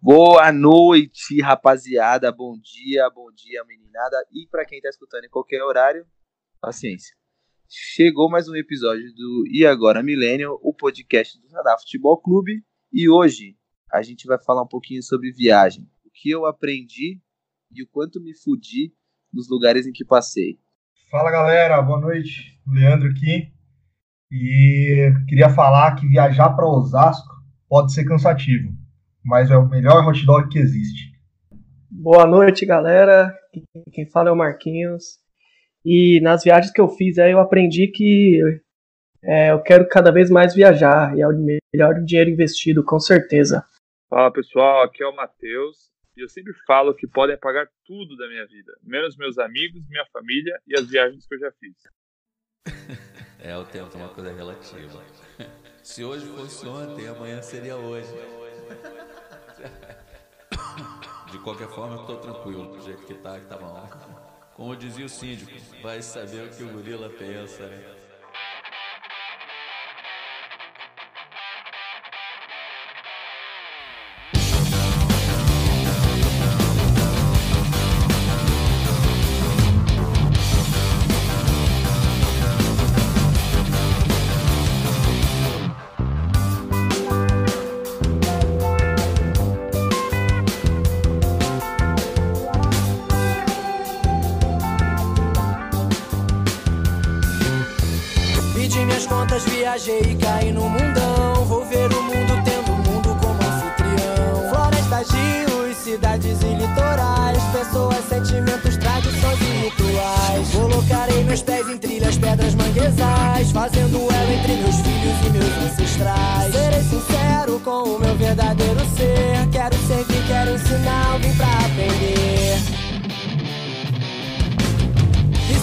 Boa noite, rapaziada. Bom dia, bom dia, meninada. E para quem tá escutando em qualquer horário, paciência. Chegou mais um episódio do E Agora Millennial, o podcast do Radar Futebol Clube. E hoje a gente vai falar um pouquinho sobre viagem. O que eu aprendi e o quanto me fudi nos lugares em que passei. Fala galera, boa noite. Leandro aqui. E queria falar que viajar para Osasco pode ser cansativo mas é o melhor hot dog que existe. Boa noite, galera. Quem fala é o Marquinhos. E nas viagens que eu fiz, aí eu aprendi que é, eu quero cada vez mais viajar e é o melhor dinheiro investido, com certeza. Fala pessoal, aqui é o Matheus. E eu sempre falo que podem pagar tudo da minha vida, menos meus amigos, minha família e as viagens que eu já fiz. é, o tempo é uma coisa relativa. Se hoje fosse ontem, amanhã seria hoje. De qualquer forma, eu tô tranquilo, do jeito que tá, que tá bom. Como dizia o síndico, vai saber o que o gorila pensa, né? E caí no mundão. Vou ver o mundo tendo o mundo como anfitrião. Florestas, rios, cidades e litorais. Pessoas, sentimentos, tradições e rituais. Colocarei meus pés em trilhas, pedras, manguezais. Fazendo elo entre meus filhos e meus ancestrais. Serei sincero com o meu verdadeiro ser. Quero servir, quero ensinar, vim pra aprender.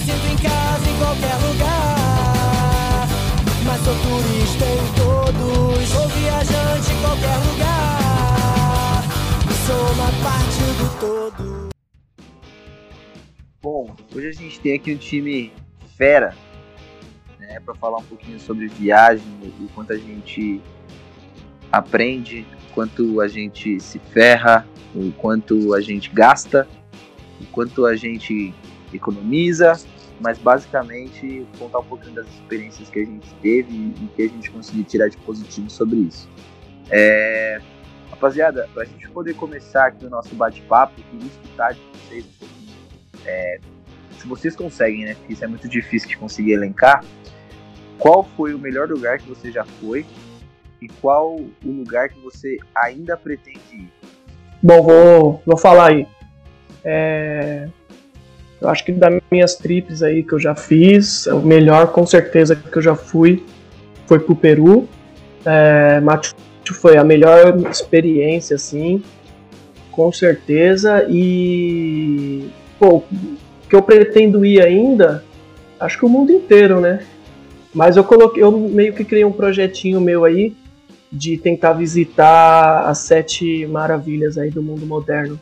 Sinto em casa em qualquer lugar. Mas sou turista em todos, sou viajante em qualquer lugar. Sou uma parte do todo. Bom, hoje a gente tem aqui um time fera, né, para falar um pouquinho sobre viagem e quanto a gente aprende, quanto a gente se ferra, o quanto a gente gasta, o quanto a gente economiza mas basicamente contar um pouquinho das experiências que a gente teve e que a gente conseguiu tirar de positivo sobre isso. É, rapaziada, para a gente poder começar aqui o nosso bate-papo, queria escutar de vocês um pouquinho. É, se vocês conseguem, né? Porque isso é muito difícil de conseguir elencar. Qual foi o melhor lugar que você já foi e qual o lugar que você ainda pretende ir? Bom, vou, vou falar aí. É, eu acho que das minhas trips aí que eu já fiz, o melhor com certeza que eu já fui foi pro Peru. É, Machu foi a melhor experiência, assim, com certeza. E, pô, que eu pretendo ir ainda, acho que o mundo inteiro, né? Mas eu coloquei, eu meio que criei um projetinho meu aí de tentar visitar as sete maravilhas aí do mundo moderno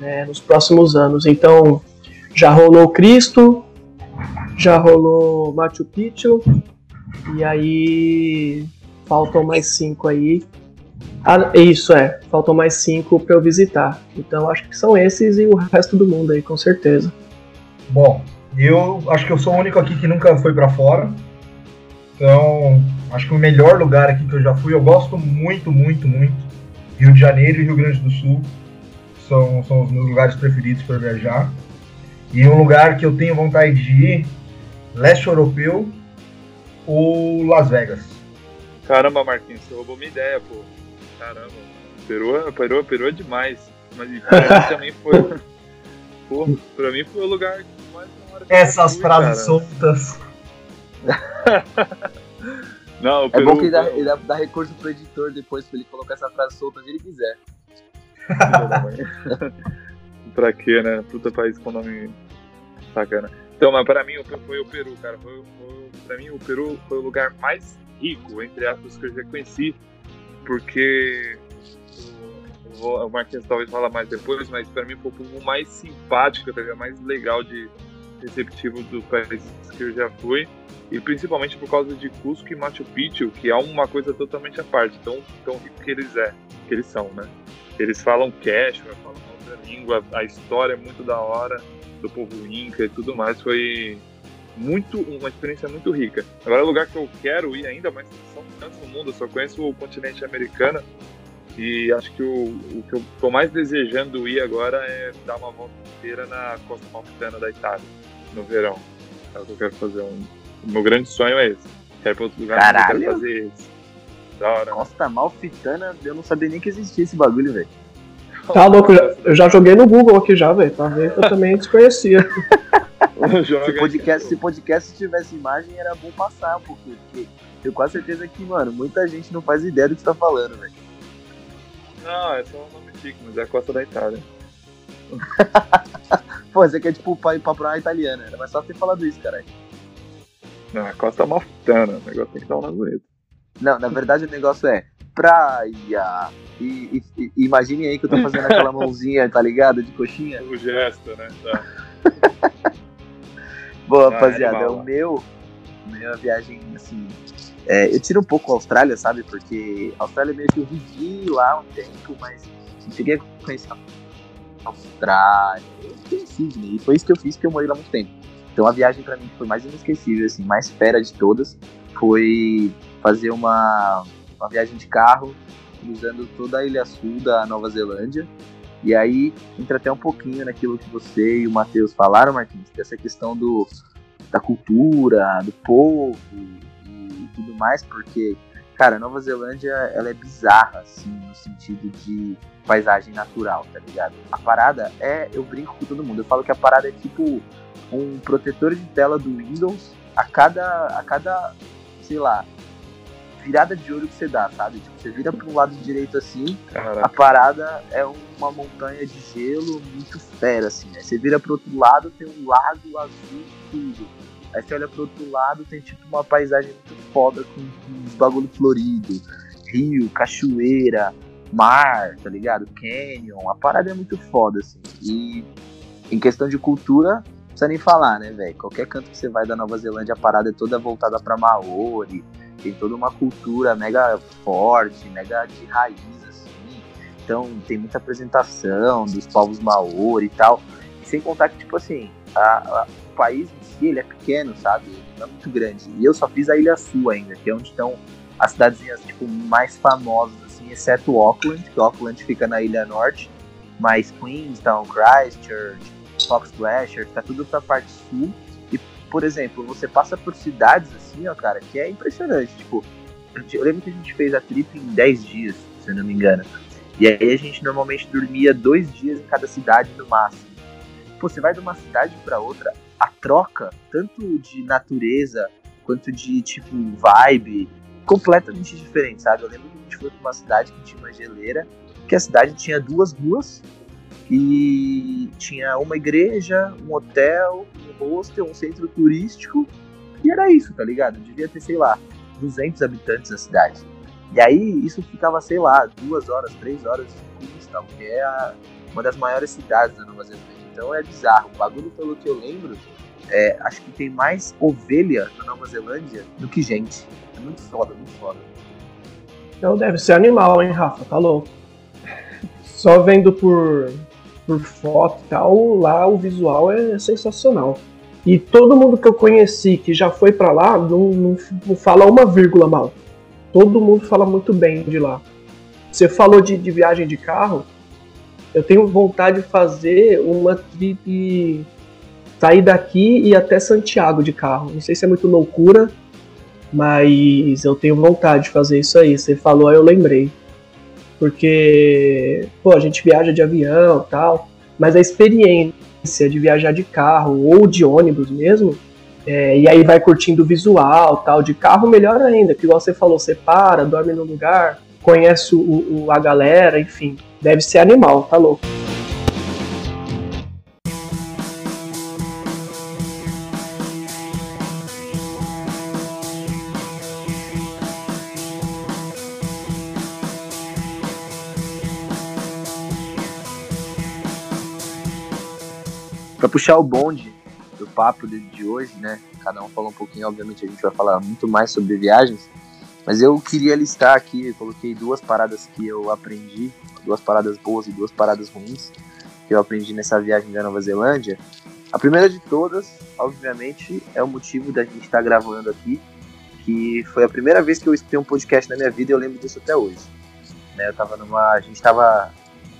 né, nos próximos anos. Então, já rolou Cristo, já rolou Machu Picchu, e aí faltam mais cinco aí. Ah, isso é, faltam mais cinco para eu visitar. Então acho que são esses e o resto do mundo aí, com certeza. Bom, eu acho que eu sou o único aqui que nunca foi para fora. Então, acho que o melhor lugar aqui que eu já fui, eu gosto muito, muito, muito. Rio de Janeiro e Rio Grande do Sul são, são os meus lugares preferidos para viajar. E um lugar que eu tenho vontade de ir, leste europeu ou Las Vegas. Caramba, Marquinhos, você roubou minha ideia, pô. Caramba, Peru, Peru, Peru é demais. Mas pra também foi. Pô, pra mim foi o lugar que mais Essas fui, frases cara. soltas. Não, Peru, é bom que ele dá, ele dá, dá recurso pro editor depois pra ele colocar essa frase solta onde ele quiser. pra quê, né? Puta país com nome bacana. Então, mas pra mim foi o Peru, cara. Foi, foi, pra mim o Peru foi o lugar mais rico, entre aspas, que eu já conheci, porque o, o Marquinhos talvez fala mais depois, mas pra mim foi o mais simpático, tá mais legal de, receptivo dos países que eu já fui. E principalmente por causa de Cusco e Machu Picchu, que é uma coisa totalmente à parte, tão, tão rico que eles, é, que eles são, né? Eles falam quechua, falam outra língua, a história é muito da hora do povo inca e tudo mais. Foi muito uma experiência muito rica. Agora, é um lugar que eu quero ir ainda, mas são tantos no mundo, eu só conheço o continente americano. E acho que o, o que eu estou mais desejando ir agora é dar uma volta inteira na costa malfitana da Itália, no verão. É o que eu quero fazer. Um, o meu grande sonho é esse. Quero ir para outro lugar, mas eu Caralho. quero fazer esse. Da hora. né? Costa Malfitana, eu não sabia nem que existia esse bagulho, velho. Tá louco, eu já- eu já joguei no Google aqui já, velho, pra ver que eu também desconhecia. Se podcast, se podcast tivesse imagem, era bom passar pouquinho, porque tenho quase certeza que, mano, muita gente não faz ideia do que você tá falando, velho. Não, é só um nome chique, mas é a costa da Itália. Pô, você quer, tipo, pra pra praia italiana, era mais só ter falado isso, caralho. Não, a costa malfitana, o negócio tem que dar um nome bonito. Não, na verdade o negócio é praia. E, e- e- imagine aí que eu tô fazendo aquela mãozinha, tá ligado? De coxinha. O gesto, né? Tá. Boa, Ah, rapaziada, animal. o meu, minha viagem, assim, é, eu tiro um pouco a Austrália, sabe? Porque a Austrália meio que eu vivi lá um tempo, mas não cheguei a conhecer a Austrália. Eu fiquei em Sydney, e foi isso que eu fiz, porque eu morei lá muito tempo. Então a viagem pra mim foi mais inesquecível, assim, mais fera de todas, foi fazer uma, uma viagem de carro, cruzando toda a ilha sul da Nova Zelândia. E aí entra até um pouquinho naquilo que você e o Matheus falaram, Martins, dessa questão do, da cultura, do povo e tudo mais, porque, cara, Nova Zelândia, ela é bizarra, assim, no sentido de paisagem natural, tá ligado? A parada é, eu brinco com todo mundo, eu falo que a parada é tipo um protetor de tela do Windows a cada, a cada, sei lá, virada de olho que você dá, sabe? Tipo, você vira para um lado direito assim, a Caraca. parada é uma montanha de gelo muito fera, assim. Aí você vira pro outro lado, tem um lago azul tudo. Aí você olha pro outro lado, tem tipo uma paisagem muito foda com, com uns bagulho florido. Rio, cachoeira, mar, tá ligado? Canyon. A parada é muito foda, assim. E em questão de cultura, não precisa nem falar, né, velho? Qualquer canto que você vai da Nova Zelândia, a parada é toda voltada pra Maori. Tem toda uma cultura mega forte, mega de raiz, assim. Então tem muita apresentação dos povos Maori e tal. E sem contar que, tipo assim, a- a- o país em si, ele é pequeno, sabe? Não é muito grande. E eu só fiz a Ilha Sul ainda, que é onde estão as cidadezinhas, tipo, mais famosas, assim, exceto Auckland, que Auckland fica na Ilha Norte. Mas Queenstown, Christchurch, Fox Glacier, tá tudo pra parte sul. Por exemplo, você passa por cidades assim, ó, cara, que é impressionante. Tipo, eu lembro que a gente fez a trip em 10 dias, se eu não me engano. E aí a gente normalmente dormia dois dias em cada cidade no máximo. Pô, você vai de uma cidade pra outra, a troca, tanto de natureza quanto de, tipo, vibe, completamente diferente, sabe? Eu lembro que a gente foi pra uma cidade que tinha uma geleira, que a cidade tinha duas ruas e tinha uma igreja, um hotel, hostel, um centro turístico e era isso, tá ligado? Devia ter, sei lá, 200 habitantes na cidade. E aí isso ficava, sei lá, duas horas, três horas de Queenstown, que é a- uma das maiores cidades da Nova Zelândia. Então é bizarro. O bagulho, pelo que eu lembro, é, acho que tem mais ovelha na Nova Zelândia do que gente. É muito foda, muito foda. Então deve ser animal, hein, Rafa? Tá louco. Só vendo por, por foto e tal, lá o visual é sensacional. E todo mundo que eu conheci que já foi pra lá não, não, não fala uma vírgula mal. Todo mundo fala muito bem de lá. Você falou de, de viagem de carro. Eu tenho vontade de fazer uma trip. sair daqui e ir até Santiago de carro. Não sei se é muito loucura, mas eu tenho vontade de fazer isso aí. Você falou, aí eu lembrei. Porque, pô, a gente viaja de avião tal, mas a experiência de viajar de carro ou de ônibus mesmo, é, e aí vai curtindo o visual tal, de carro melhor ainda, que igual você falou, você para, dorme no lugar, conhece o, o- a galera, enfim, deve ser animal, tá louco. Puxar o bonde, eu papo de, de hoje, né? Cada um falou um pouquinho, obviamente a gente vai falar muito mais sobre viagens, mas eu queria listar aqui, eu coloquei duas paradas que eu aprendi, duas paradas boas e duas paradas ruins que eu aprendi nessa viagem da Nova Zelândia. A primeira de todas, obviamente, é o motivo da gente estar gravando aqui, que foi a primeira vez que eu escutei um podcast na minha vida e eu lembro disso até hoje. Né, eu tava numa. A gente tava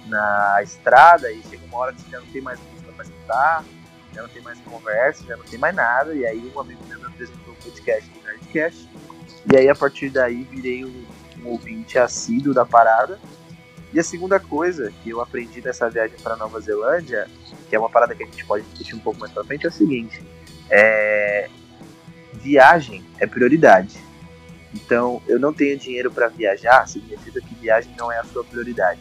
na estrada e chega uma hora que já não tem mais escutar, já não tem mais conversa, já não tem mais nada. E aí um amigo meu me apresentou o podcast do Nerdcast. E aí a partir daí virei um, um ouvinte assíduo da parada. E a segunda coisa que eu aprendi nessa viagem para Nova Zelândia, que é uma parada que a gente pode discutir um pouco mais pra frente, é o seguinte: é... viagem é prioridade. Então, eu não tenho dinheiro para viajar, significa que viagem não é a sua prioridade.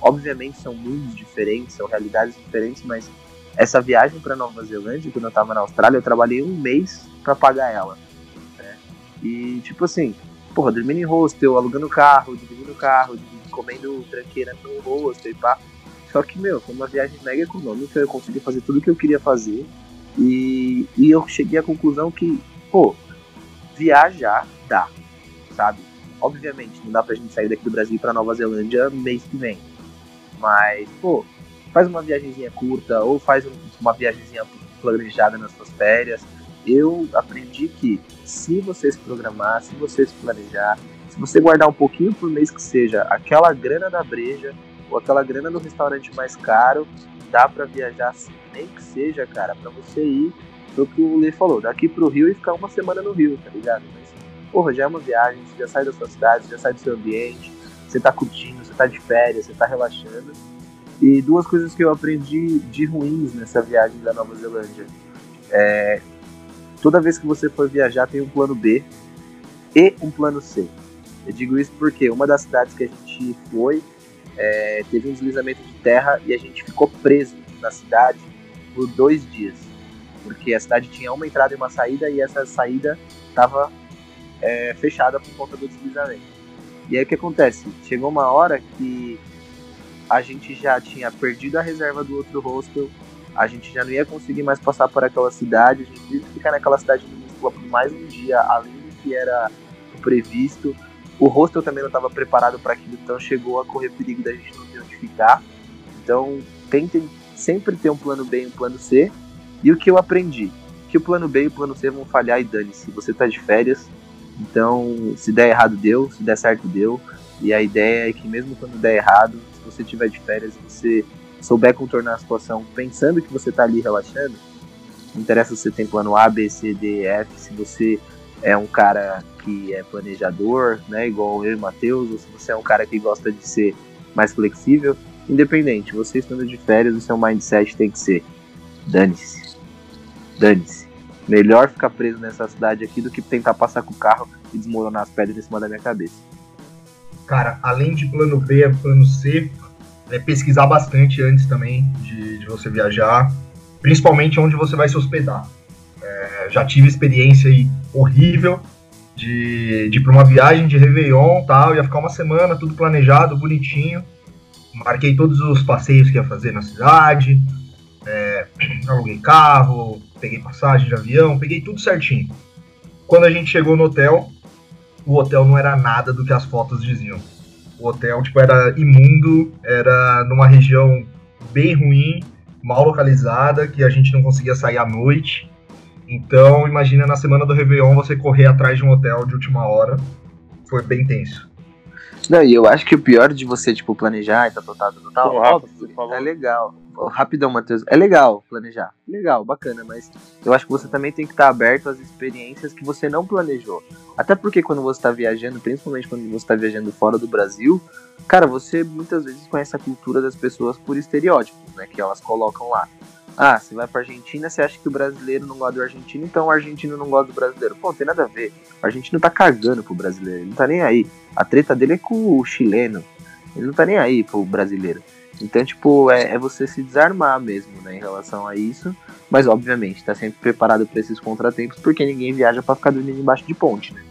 Obviamente são mundos diferentes, são realidades diferentes, mas essa viagem para Nova Zelândia, quando eu estava na Austrália, eu trabalhei um mês para pagar ela. Né? E tipo assim, porra, dormindo em hostel, alugando carro, dividindo carro, comendo tranqueira no hostel e pá. Só que, meu, foi uma viagem mega econômica, eu consegui fazer tudo o que eu queria fazer. E, e eu cheguei à conclusão que, pô, viajar dá, sabe? Obviamente, não dá pra gente sair daqui do Brasil para Nova Zelândia mês que vem. Mas, pô, faz uma viagemzinha curta ou faz uma viagemzinha planejada nas suas férias. Eu aprendi que se você se programar, se você se planejar, se você guardar um pouquinho por mês que seja aquela grana da breja ou aquela grana no restaurante mais caro, dá para viajar assim, nem que seja, cara, para você ir, foi o que o Lê falou, daqui pro Rio e ficar uma semana no Rio, tá ligado? Mas, porra, já é uma viagem, você já sai da sua cidade, já sai do seu ambiente, você tá curtindo, você tá de férias, você tá relaxando. E duas coisas que eu aprendi de ruins nessa viagem da Nova Zelândia. É, toda vez que você for viajar, tem um plano B e um plano C. Eu digo isso porque uma das cidades que a gente foi é, teve um deslizamento de terra e a gente ficou preso na cidade por dois dias. Porque a cidade tinha uma entrada e uma saída e essa saída estava é, fechada por conta do deslizamento. E aí o que acontece? Chegou uma hora que a gente já tinha perdido a reserva do outro hostel, a gente já não ia conseguir mais passar por aquela cidade, a gente teve que ficar naquela cidade minúscula por mais um dia, além do que era previsto. O hostel também não estava preparado para aquilo, então chegou a correr perigo da gente não ter onde ficar. Então tentem sempre ter um plano B e um plano C. E o que eu aprendi? Que o plano B e o plano C vão falhar e dane-se. Você está de férias, então, se der errado, deu, se der certo, deu. E a ideia é que, mesmo quando der errado, você tiver de férias e você souber contornar a situação pensando que você está ali relaxando, não interessa se você tem plano A, B, C, D, F, se você é um cara que é planejador, né, igual eu e Matheus, ou se você é um cara que gosta de ser mais flexível, independente, você estando de férias, o seu mindset tem que ser dane-se, dane-se. Melhor ficar preso nessa cidade aqui do que tentar passar com o carro e desmoronar as pedras em cima da minha cabeça. Cara, além de plano B, plano C, é pesquisar bastante antes também de, de você viajar, principalmente onde você vai se hospedar. É, já tive experiência aí horrível de, de ir para uma viagem de Réveillon tal, ia ficar uma semana, tudo planejado, bonitinho. Marquei todos os passeios que ia fazer na cidade, é, aluguei carro, peguei passagem de avião, peguei tudo certinho. Quando a gente chegou no hotel, o hotel não era nada do que as fotos diziam. O hotel, tipo, era imundo, era numa região bem ruim, mal localizada, que a gente não conseguia sair à noite. Então, imagina na semana do Réveillon você correr atrás de um hotel de última hora. Foi bem tenso. Não, e eu acho que o pior de você, tipo, planejar e tal, tal, tal, tal, tal, óbvio, é legal. Rapidão, Matheus. É legal planejar. Legal, bacana, mas eu acho que você também tem que estar aberto às experiências que você não planejou. Até porque quando você está viajando, principalmente quando você está viajando fora do Brasil, cara, você muitas vezes conhece a cultura das pessoas por estereótipos, né? Que elas colocam lá. Ah, você vai pra Argentina, você acha que o brasileiro não gosta do argentino, então o argentino não gosta do brasileiro. Pô, não tem nada a ver. O argentino tá cagando pro brasileiro, ele não tá nem aí. A treta dele é com o chileno. Ele não tá nem aí pro brasileiro. Então, tipo, é, é você se desarmar mesmo, né, em relação a isso. Mas, obviamente, tá sempre preparado para esses contratempos, porque ninguém viaja para ficar dormindo embaixo de ponte, né?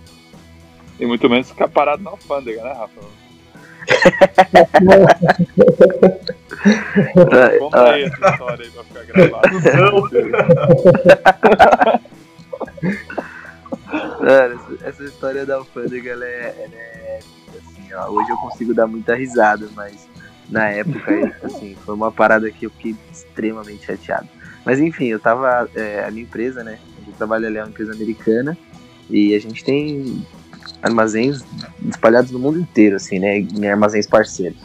E muito menos ficar parado na alfândega, né, Rafa? Conta aí essa história aí pra ficar gravado. Mano, essa, história da alfândega, ela é, ela é assim, ó, hoje eu consigo dar muita risada, mas na época, assim, foi uma parada que eu fiquei extremamente chateado. Mas enfim, eu tava, é, a minha empresa, né, eu trabalho ali, é uma empresa americana, e a gente tem armazéns espalhados no mundo inteiro, assim, né, em armazéns parceiros.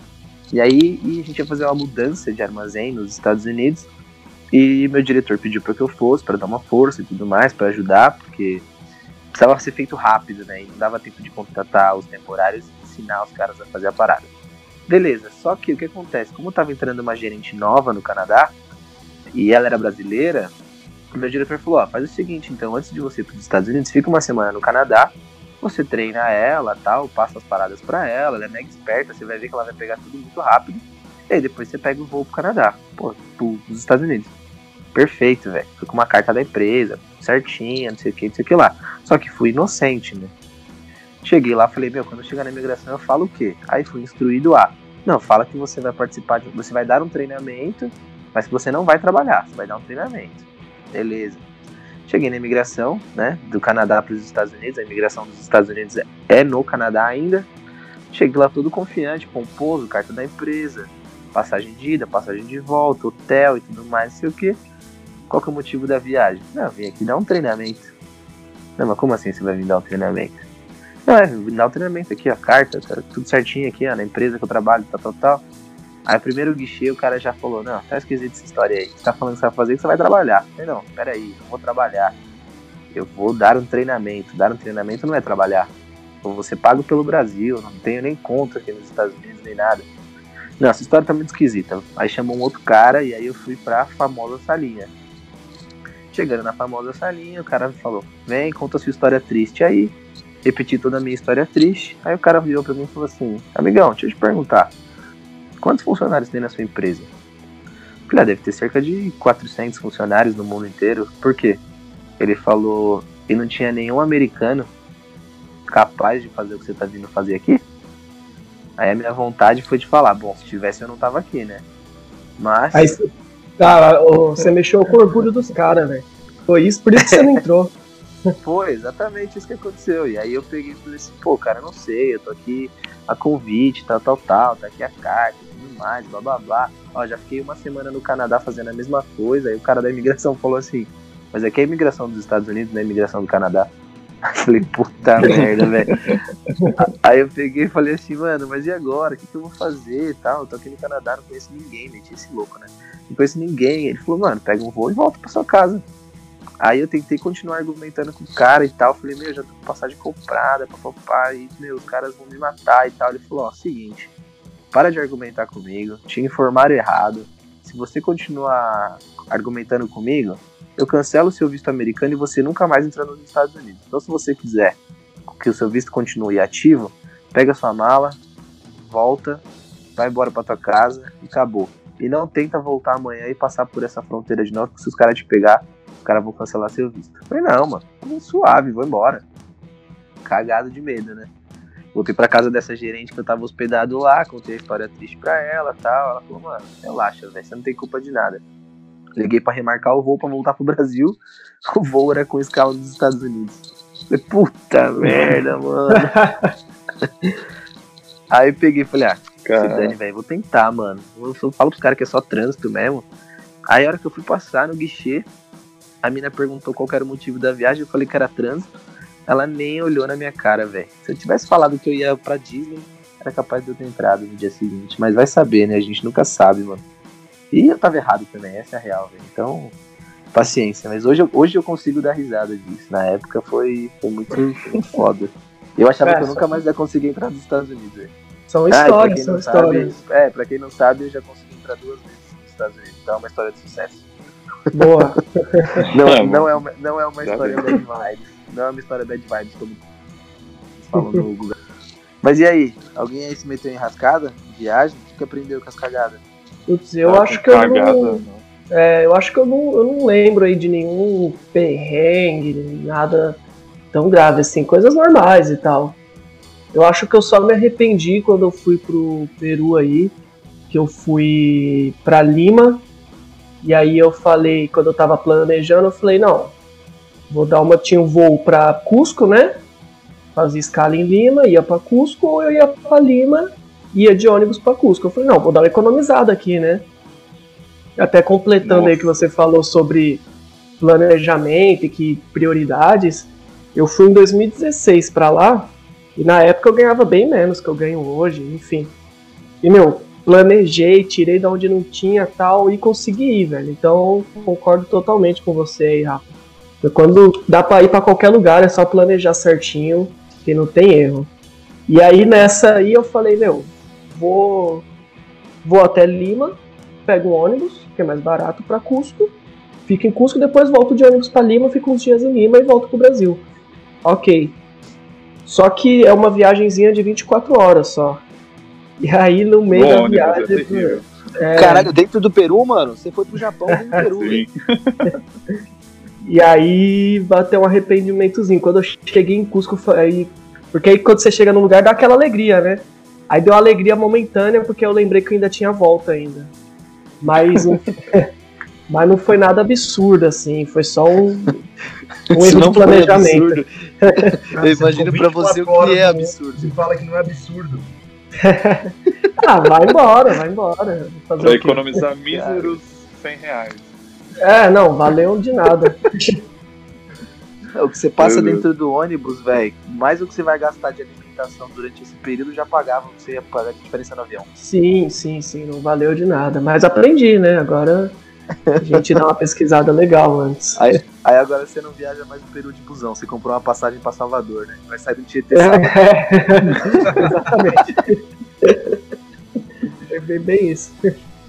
E aí e a gente ia fazer uma mudança de armazém nos Estados Unidos, e meu diretor pediu para que eu fosse, para dar uma força e tudo mais, para ajudar, porque precisava ser feito rápido, né? E não dava tempo de contratar os temporários e ensinar os caras a fazer a parada. Beleza, só que o que acontece? Como tava entrando uma gerente nova no Canadá, e ela era brasileira, o meu diretor falou: ó, faz o seguinte, então, antes de você ir para os Estados Unidos, fica uma semana no Canadá, você treina ela, tal, passa as paradas para ela, ela é mega esperta, você vai ver que ela vai pegar tudo muito rápido, e aí depois você pega o voo pro Canadá, pô, pros Estados Unidos. Perfeito, velho. Fui com uma carta da empresa, certinha, não sei o que, não sei o que lá. Só que fui inocente, né? Cheguei lá, falei, meu, quando eu chegar na imigração eu falo o quê? Aí fui instruído a, não, fala que você vai participar, de, você vai dar um treinamento, mas que você não vai trabalhar, você vai dar um treinamento. Beleza. Cheguei na imigração, né, do Canadá para os Estados Unidos, a imigração dos Estados Unidos é no Canadá ainda. Cheguei lá todo confiante, pomposo, carta da empresa, passagem de ida, passagem de volta, hotel e tudo mais, não sei o que. Qual que é o motivo da viagem? Não, vim aqui dar um treinamento. Não, mas como assim você vai vir dar um treinamento? Não, é, vim dar um treinamento aqui, ó, carta, tá tudo certinho aqui, ó, na empresa que eu trabalho, tal, tal, tal. Aí, primeiro guichê, o cara já falou: Não, tá esquisito essa história aí. Você tá falando que você vai fazer que você vai trabalhar. Eu falei, não, peraí, não vou trabalhar. Eu vou dar um treinamento. Dar um treinamento não é trabalhar. Ou você paga pelo Brasil, não tenho nem conta aqui nos Estados Unidos nem nada. Não, essa história tá muito esquisita. Aí chamou um outro cara e aí eu fui pra famosa salinha. Chegando na famosa salinha, o cara falou: Vem, conta sua história triste. Aí, repeti toda a minha história triste. Aí o cara virou pra mim e falou assim: Amigão, deixa eu te perguntar. Quantos funcionários tem na sua empresa? Falei, ah, deve ter cerca de 400 funcionários no mundo inteiro. Por quê? Ele falou, e não tinha nenhum americano capaz de fazer o que você tá vindo fazer aqui? Aí a minha vontade foi de falar, bom, se tivesse eu não tava aqui, né? Mas. Aí, cara, você mexeu com o orgulho dos caras, velho. Foi isso, por isso que você não entrou. Foi exatamente isso que aconteceu. E aí eu peguei e falei assim, pô, cara, não sei, eu tô aqui a convite, tal, tal, tal, tá aqui a carta e tudo mais, blá blá blá. Ó, já fiquei uma semana no Canadá fazendo a mesma coisa, aí o cara da imigração falou assim, mas aqui é a imigração dos Estados Unidos, não é a imigração do Canadá. Eu falei, puta merda, velho. Aí eu peguei e falei assim, mano, mas e agora? O que, que eu vou fazer e tal? Eu tô aqui no Canadá, não conheço ninguém, meti esse louco, né? Não conheço ninguém. Ele falou, mano, pega um voo e volta pra sua casa. Aí eu tentei continuar argumentando com o cara e tal. Falei, meu, já tô com passagem comprada, papapá, e meu, os caras vão me matar e tal. Ele falou, ó, seguinte, para de argumentar comigo, te informaram errado. Se você continuar argumentando comigo, eu cancelo o seu visto americano e você nunca mais entra nos Estados Unidos. Então, se você quiser que o seu visto continue ativo, pega sua mala, volta, vai embora para tua casa e acabou. E não tenta voltar amanhã e passar por essa fronteira de novo, porque se os caras te pegar, os caras vão cancelar seu visto. Eu falei, não, mano, tô suave, vou embora. Cagado de medo, né? Voltei pra casa dessa gerente que eu tava hospedado lá, contei a história triste pra ela e tal. Ela falou, mano, relaxa, velho, você não tem culpa de nada. Liguei para remarcar o voo para voltar pro Brasil. O voo era com escala dos Estados Unidos. Falei, puta merda, mano. Aí peguei e falei, ah, se dane, velho, vou tentar, mano. Eu só falo pros caras que é só trânsito mesmo. Aí a hora que eu fui passar no guichê, a mina perguntou qual era o motivo da viagem, eu falei que era trânsito. Ela nem olhou na minha cara, velho. Se eu tivesse falado que eu ia pra Disney, era capaz de eu ter entrado no dia seguinte. Mas vai saber, né? A gente nunca sabe, mano. E eu tava errado também, essa é a real, velho. Então, paciência. Mas hoje, eu- hoje eu consigo dar risada disso. Na época foi, foi muito, muito foda. Eu achava É, que eu só- nunca mais ia conseguir entrar nos Estados Unidos, velho. São Ah, histórias, quem são sabe- histórias. é, pra quem não sabe, eu já consegui entrar duas vezes nos Estados Unidos. Então é uma história de sucesso. Boa. Não, É, não, é, uma, não é uma história bad vibes. Não é uma história bad vibes, como falam no Google. Mas e aí? Alguém aí se meteu em rascada? Viagem? O que aprendeu com as cagadas? Putz, eu Ah, acho que eu cagada, não. É, eu acho que eu não, eu não lembro aí de nenhum perrengue, nada tão grave assim, coisas normais e tal. Eu acho que eu só me arrependi quando eu fui pro Peru aí, que eu fui pra Lima, e aí eu falei, quando eu tava planejando, eu falei, não, vou dar uma. Tinha um voo pra Cusco, né? Fazia escala em Lima, ia pra Cusco, ou eu ia pra Lima, ia de ônibus pra Cusco. Eu falei, não, vou dar uma economizada aqui, né? Até completando Nossa. aí que você falou sobre planejamento e que prioridades, eu fui em 2016 pra lá e na época eu ganhava bem menos que eu ganho hoje, enfim. E meu, planejei, tirei da onde não tinha tal e consegui ir, velho. Então concordo totalmente com você aí, Rafa. Porque Quando dá pra ir pra qualquer lugar é só planejar certinho que não tem erro. E aí nessa aí eu falei, meu, vou vou até Lima, pego um ônibus, que é mais barato, pra Cusco, fico em Cusco, depois volto de ônibus pra Lima, fico uns dias em Lima e volto pro Brasil. Ok. Só que é uma viagenzinha de 24 horas só. E aí no meio No da é viagem. terrível. é, Caralho, dentro do Peru, mano? Você foi pro Japão dentro do Peru? E aí bateu um arrependimentozinho. Quando eu cheguei em Cusco, foi aí, porque aí quando você chega num lugar dá aquela alegria, né? Aí deu uma alegria momentânea porque eu lembrei que eu ainda tinha volta ainda. Mas, não- mas não foi nada absurdo, assim. Foi só um, um erro não de planejamento. eu imagino pra você o 24 que é absurdo. Você fala que não é absurdo. Ah, vai embora, vai embora. Fazer Pra o quê? economizar míseros 100 reais. É, não, valeu de nada. É, O que você passa Meu Deus. dentro do ônibus, velho, mais o que você vai gastar de alimentação durante esse período já pagava você ia pagar de diferença no avião. Sim, sim, sim, não valeu de nada. Mas aprendi, né? Agora a gente dá uma pesquisada legal antes. Aí, aí agora você não viaja mais no Peru de busão, você comprou uma passagem pra Salvador, né? Vai sair do Tietê. sábado. Exatamente. É bem, bem isso.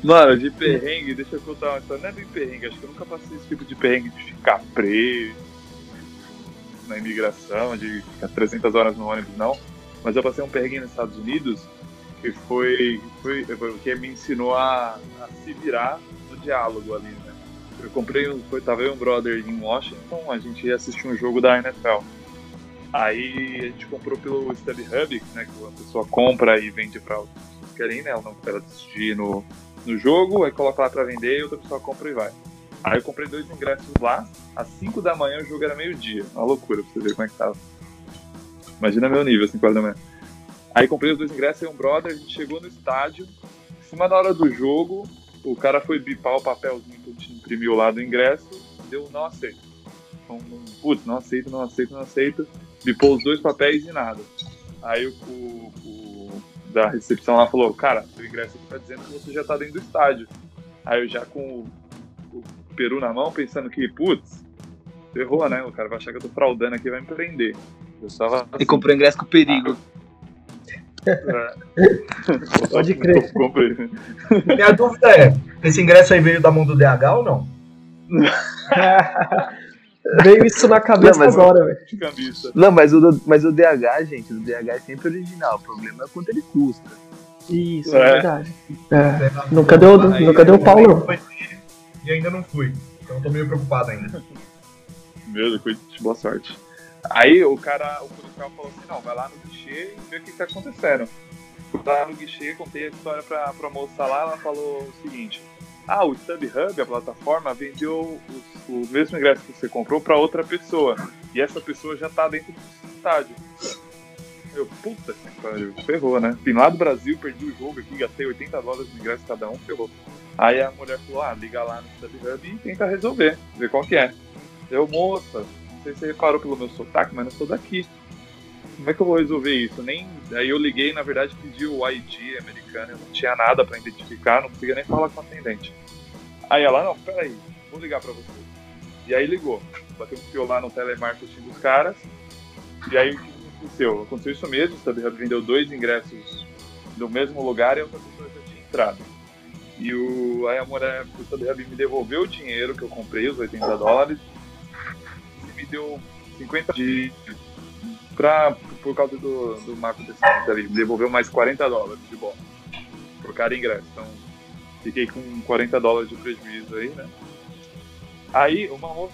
Mano, de perrengue, deixa eu contar uma história. Não é bem perrengue, acho que eu nunca passei esse tipo de perrengue de ficar preso na imigração, de ficar 300 horas no ônibus, não. Mas eu passei um perrengue nos Estados Unidos que foi, foi, foi o que me ensinou a, a se virar no diálogo ali, né? Eu comprei um, foi, tava eu um brother em Washington, a gente ia assistir um jogo da NFL. Aí a gente comprou pelo StubHub, né, que a pessoa compra e vende para pessoas que querem, né, ela não quer assistir no, no jogo, aí coloca lá pra vender e outra pessoa compra e vai. Aí eu comprei dois ingressos lá, às 5 da manhã o jogo era meio-dia. Uma loucura pra você ver como é que tava. Imagina meu nível, 5 horas da manhã. Aí comprei os dois ingressos e um brother, a gente chegou no estádio, em cima da hora do jogo, o cara foi bipar o papelzinho que a gente imprimiu lá do ingresso, deu não aceito. Então, putz, não aceito, não aceito, não aceito. Bipou os dois papéis e nada. Aí o- o da recepção lá falou, cara, seu ingresso aqui tá dizendo que você já tá dentro do estádio. Aí eu já com o, o peru na mão, pensando que, putz, ferrou, né? O cara vai achar que eu tô fraudando aqui e vai me prender. Eu tava. E comprou ingresso com perigo. É. Pode crer. Comprei. Minha dúvida é, esse ingresso aí veio da mão do DH ou não? Veio isso na cabeça Não, mas- agora, velho. De. Não, mas o, do- mas o DH, gente, o DH é sempre original. O problema é quanto ele custa. Isso, é, É. verdade. É. Nunca deu, Aí, nunca deu pau, não. E ainda não fui. Então eu tô meio preocupado ainda. Meu Deus, cuide- boa sorte. Aí o cara, o policial falou assim, não, vai lá no guichê e vê o que tá acontecendo. Fui lá no guichê, contei a história pra, pra moça lá, ela falou o seguinte, ah, o StubHub, a plataforma, vendeu os- o mesmo ingresso que você comprou pra outra pessoa. E essa pessoa já tá dentro do estádio. Eu, puta que pariu, ferrou, né? Vim lá do Brasil, perdi o jogo aqui, gastei 80 dólares no ingresso cada um, ferrou. Aí a mulher falou, ah, liga lá no StubHub e tenta resolver, ver qual que é. Eu, moça, não sei se você reparou pelo meu sotaque, mas não sou daqui. Como é que eu vou resolver isso? Nem... Aí eu liguei, na verdade, pedi o ID americano, eu não tinha nada pra identificar, não conseguia nem falar com o atendente. Aí ela, não, peraí, vou ligar pra você. E aí ligou, bateu um fio lá no telemarketing dos caras, e aí o que aconteceu? Aconteceu isso mesmo, StubHub vendeu dois ingressos do mesmo lugar e a outra pessoa já tinha entrado. E o, aí a mulher do StubHub me devolveu o dinheiro que eu comprei, os 80 dólares, e me deu 50 de. Pra, por causa do, do acontecimento ali, me devolveu mais 40 dólares de bola por cada ingresso. Então fiquei com 40 dólares de prejuízo aí, né? Aí uma moça.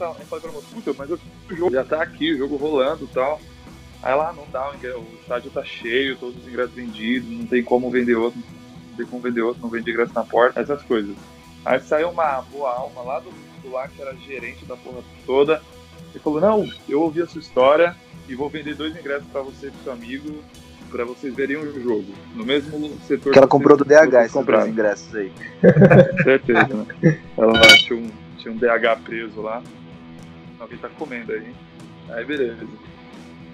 Eu falei pra moça, puta, mas eu- o jogo já tá aqui, o jogo rolando e tal. Aí lá, não dá, o estádio tá cheio, todos os ingressos vendidos, não tem como vender outro, não tem como vender outro, não vende ingresso na porta, essas coisas. Aí saiu uma boa alma lá do, do lá, que era gerente da porra toda, e falou, não, eu ouvi a sua história e vou vender dois ingressos pra você e pro seu amigo, pra vocês verem o jogo. No mesmo setor Que ela comprou do DH esses dois ingressos aí. Certeza, né? Ela tinha um, tinha um DH preso lá. Alguém tá comendo aí. Aí beleza.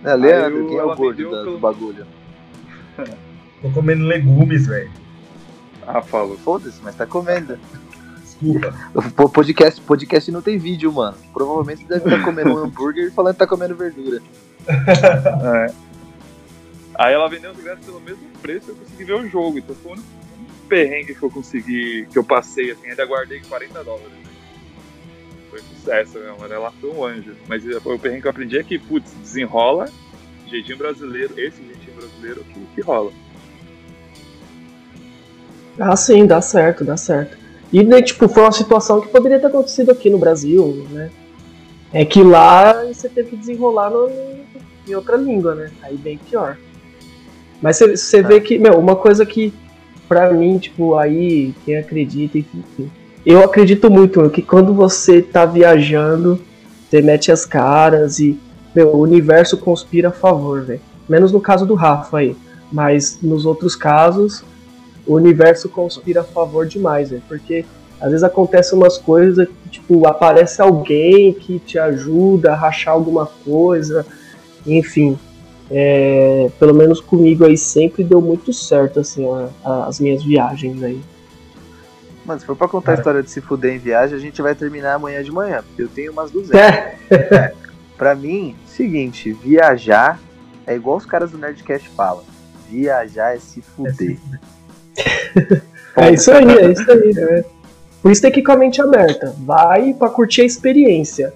É, Leandro, Aí quem é o gordo da- do pelo- bagulho? Tô comendo legumes, velho. Ah, fala. Foda-se, mas tá comendo. Desculpa. O podcast, podcast não tem vídeo, mano. Provavelmente você deve estar comendo um hambúrguer e falando que tá comendo verdura. É. Aí ela vendeu os ingressos pelo mesmo preço e eu consegui ver o jogo. Então foi um perrengue que eu consegui, que eu passei, assim, ainda guardei 40 dólares. né? Foi sucesso, meu, mano. Ela foi um anjo. Mas foi o perrengue que eu aprendi é que, putz, desenrola, jeitinho brasileiro, esse jeitinho brasileiro que, que rola. Ah, sim, dá certo, dá certo. E, né, tipo, foi uma situação que poderia ter acontecido aqui no Brasil, né? É que lá você teve que desenrolar no- em outra língua, né? Aí bem pior. Mas você- você vê que, meu, uma coisa que, pra mim, tipo, aí, quem acredita, enfim. Eu acredito muito meu, que quando você tá viajando, você mete as caras e, meu, o universo conspira a favor, velho. Menos no caso do Rafa aí. Mas nos outros casos, o universo conspira a favor demais, velho. Porque às vezes acontecem umas coisas que, tipo, aparece alguém que te ajuda a rachar alguma coisa, enfim. é, pelo menos comigo aí sempre deu muito certo, assim, a- a- as minhas viagens aí. Mano, se for pra contar a Cara. história de se fuder em viagem, a gente vai terminar amanhã de manhã, porque eu tenho umas 200. É, Pra mim, seguinte, viajar é igual os caras do Nerdcast falam. Viajar é se fuder. é isso aí, é isso aí, né? Por isso tem que ir com a mente aberta. Vai pra curtir a experiência.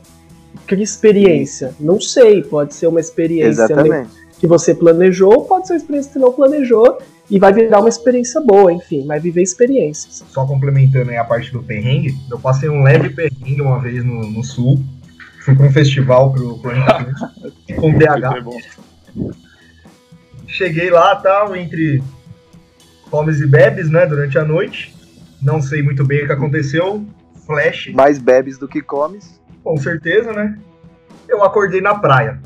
Que experiência? Não sei, pode ser uma experiência Exatamente. que você planejou, pode ser uma experiência que você não planejou e vai virar uma experiência boa, enfim, vai viver experiências. Só complementando aí a parte do perrengue, eu passei um leve perrengue uma vez no, no sul. Fui pra um festival pro Planeta Plus, com DH. Cheguei lá, tal, entre comes e bebes, né, durante a noite. Não sei muito bem o que aconteceu. Flash, Mais bebes do que comes. com certeza, né? Eu acordei na praia.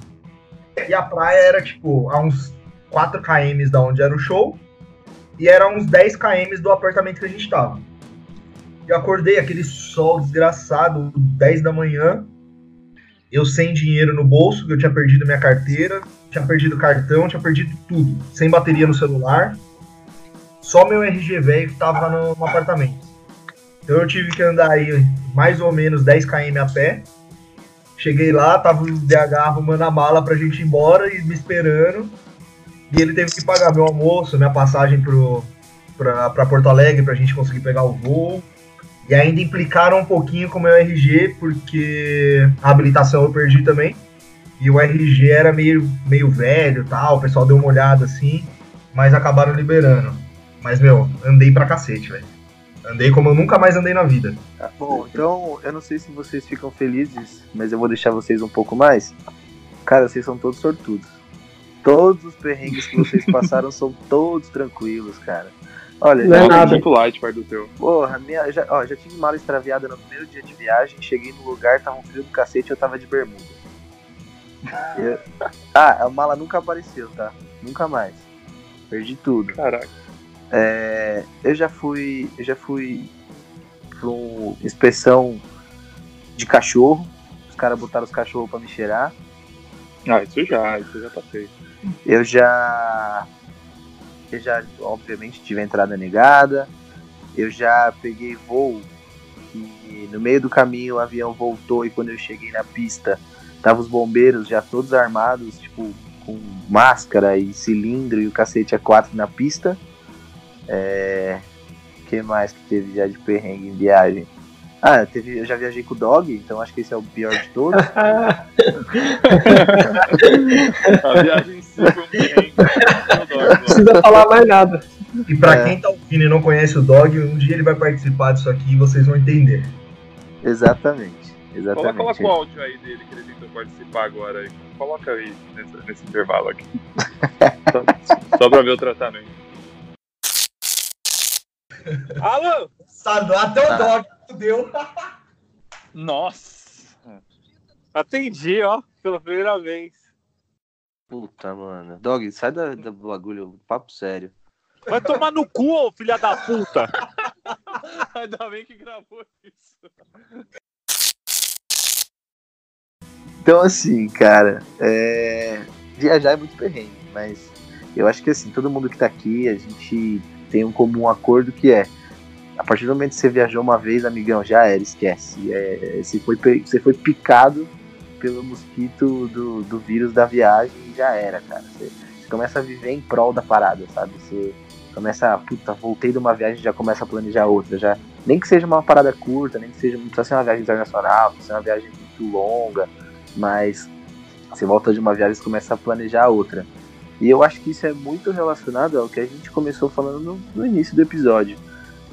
E a praia era, tipo, a uns 4 km da onde era o show. E era uns 10 km do apartamento que a gente tava. Eu acordei, aquele sol desgraçado, 10 da manhã. Eu sem dinheiro no bolso, que eu tinha perdido minha carteira, tinha perdido o cartão, tinha perdido tudo. Sem bateria no celular. Só meu RG velho que tava no, no apartamento. Então eu tive que andar aí mais ou menos 10 km a pé. Cheguei lá, tava o DH arrumando a mala pra gente ir embora e me esperando. E ele teve que pagar meu almoço, minha passagem pro, pra, pra Porto Alegre pra gente conseguir pegar o voo. E ainda implicaram um pouquinho com o meu RG, porque a habilitação eu perdi também. E o RG era meio, meio velho tal, o pessoal deu uma olhada assim, mas acabaram liberando. Mas, meu, andei pra cacete, velho. Andei como eu nunca mais andei na vida. Tá bom, então eu não sei se vocês ficam felizes, mas eu vou deixar vocês um pouco mais. Cara, vocês são todos sortudos. Todos os perrengues que vocês passaram são todos tranquilos, cara. Olha, Não é nada. muito light perto do teu. porra, minha, já, ó, já tive mala extraviada no primeiro dia de viagem, cheguei no lugar, tava um frio do cacete eu tava de bermuda. Eu- Ah, a mala nunca apareceu, tá? Nunca mais. Perdi tudo. Caraca. É, eu já fui, eu já fui pra uma inspeção de cachorro. Os caras botaram os cachorros pra me cheirar. Ah, isso já, isso já passei. Eu já, eu já, obviamente, tive a entrada negada. Eu já peguei voo e no meio do caminho o avião voltou e quando eu cheguei na pista, tava os bombeiros já todos armados, tipo, com máscara e cilindro e o cacete A4 na pista. É... que mais que teve já de perrengue em viagem? Ah, teve, eu já viajei com o dog, então acho que esse é o pior de todos. A viagem em si foi um perrengue. Eu Não precisa falar mais nada. E pra É. quem tá ouvindo e não conhece o Dog, um dia ele vai participar disso aqui e vocês vão entender. Exatamente. Exatamente. Coloca, coloca o áudio aí dele que ele tentou participar agora. Aí. Coloca aí nesse, nesse intervalo aqui. só, só pra ver o tratamento. Alô? Sabe, até o Ah. dog fudeu. Nossa! Atendi, ó, pela primeira vez. Puta, mano. Dog, sai da, da bagulho, papo sério. Vai tomar no cu, ô filha da puta! Ainda bem que gravou isso. Então, assim, cara, é... viajar é muito perrengue, mas eu acho que, assim, todo mundo que tá aqui, a gente tem um comum acordo que é a partir do momento que você viajou uma vez, amigão, já era, esquece. É, você, foi, você foi picado pelo mosquito do, do vírus da viagem e já era, cara. Você, você começa a viver em prol da parada, sabe? Você começa, puta, voltei de uma viagem já começa a planejar outra. já Nem que seja uma parada curta, nem que seja, não precisa ser uma viagem internacional, precisa ser uma viagem muito longa, mas você volta de uma viagem e começa a planejar outra. E eu acho que isso é muito relacionado ao que a gente começou falando no, no início do episódio.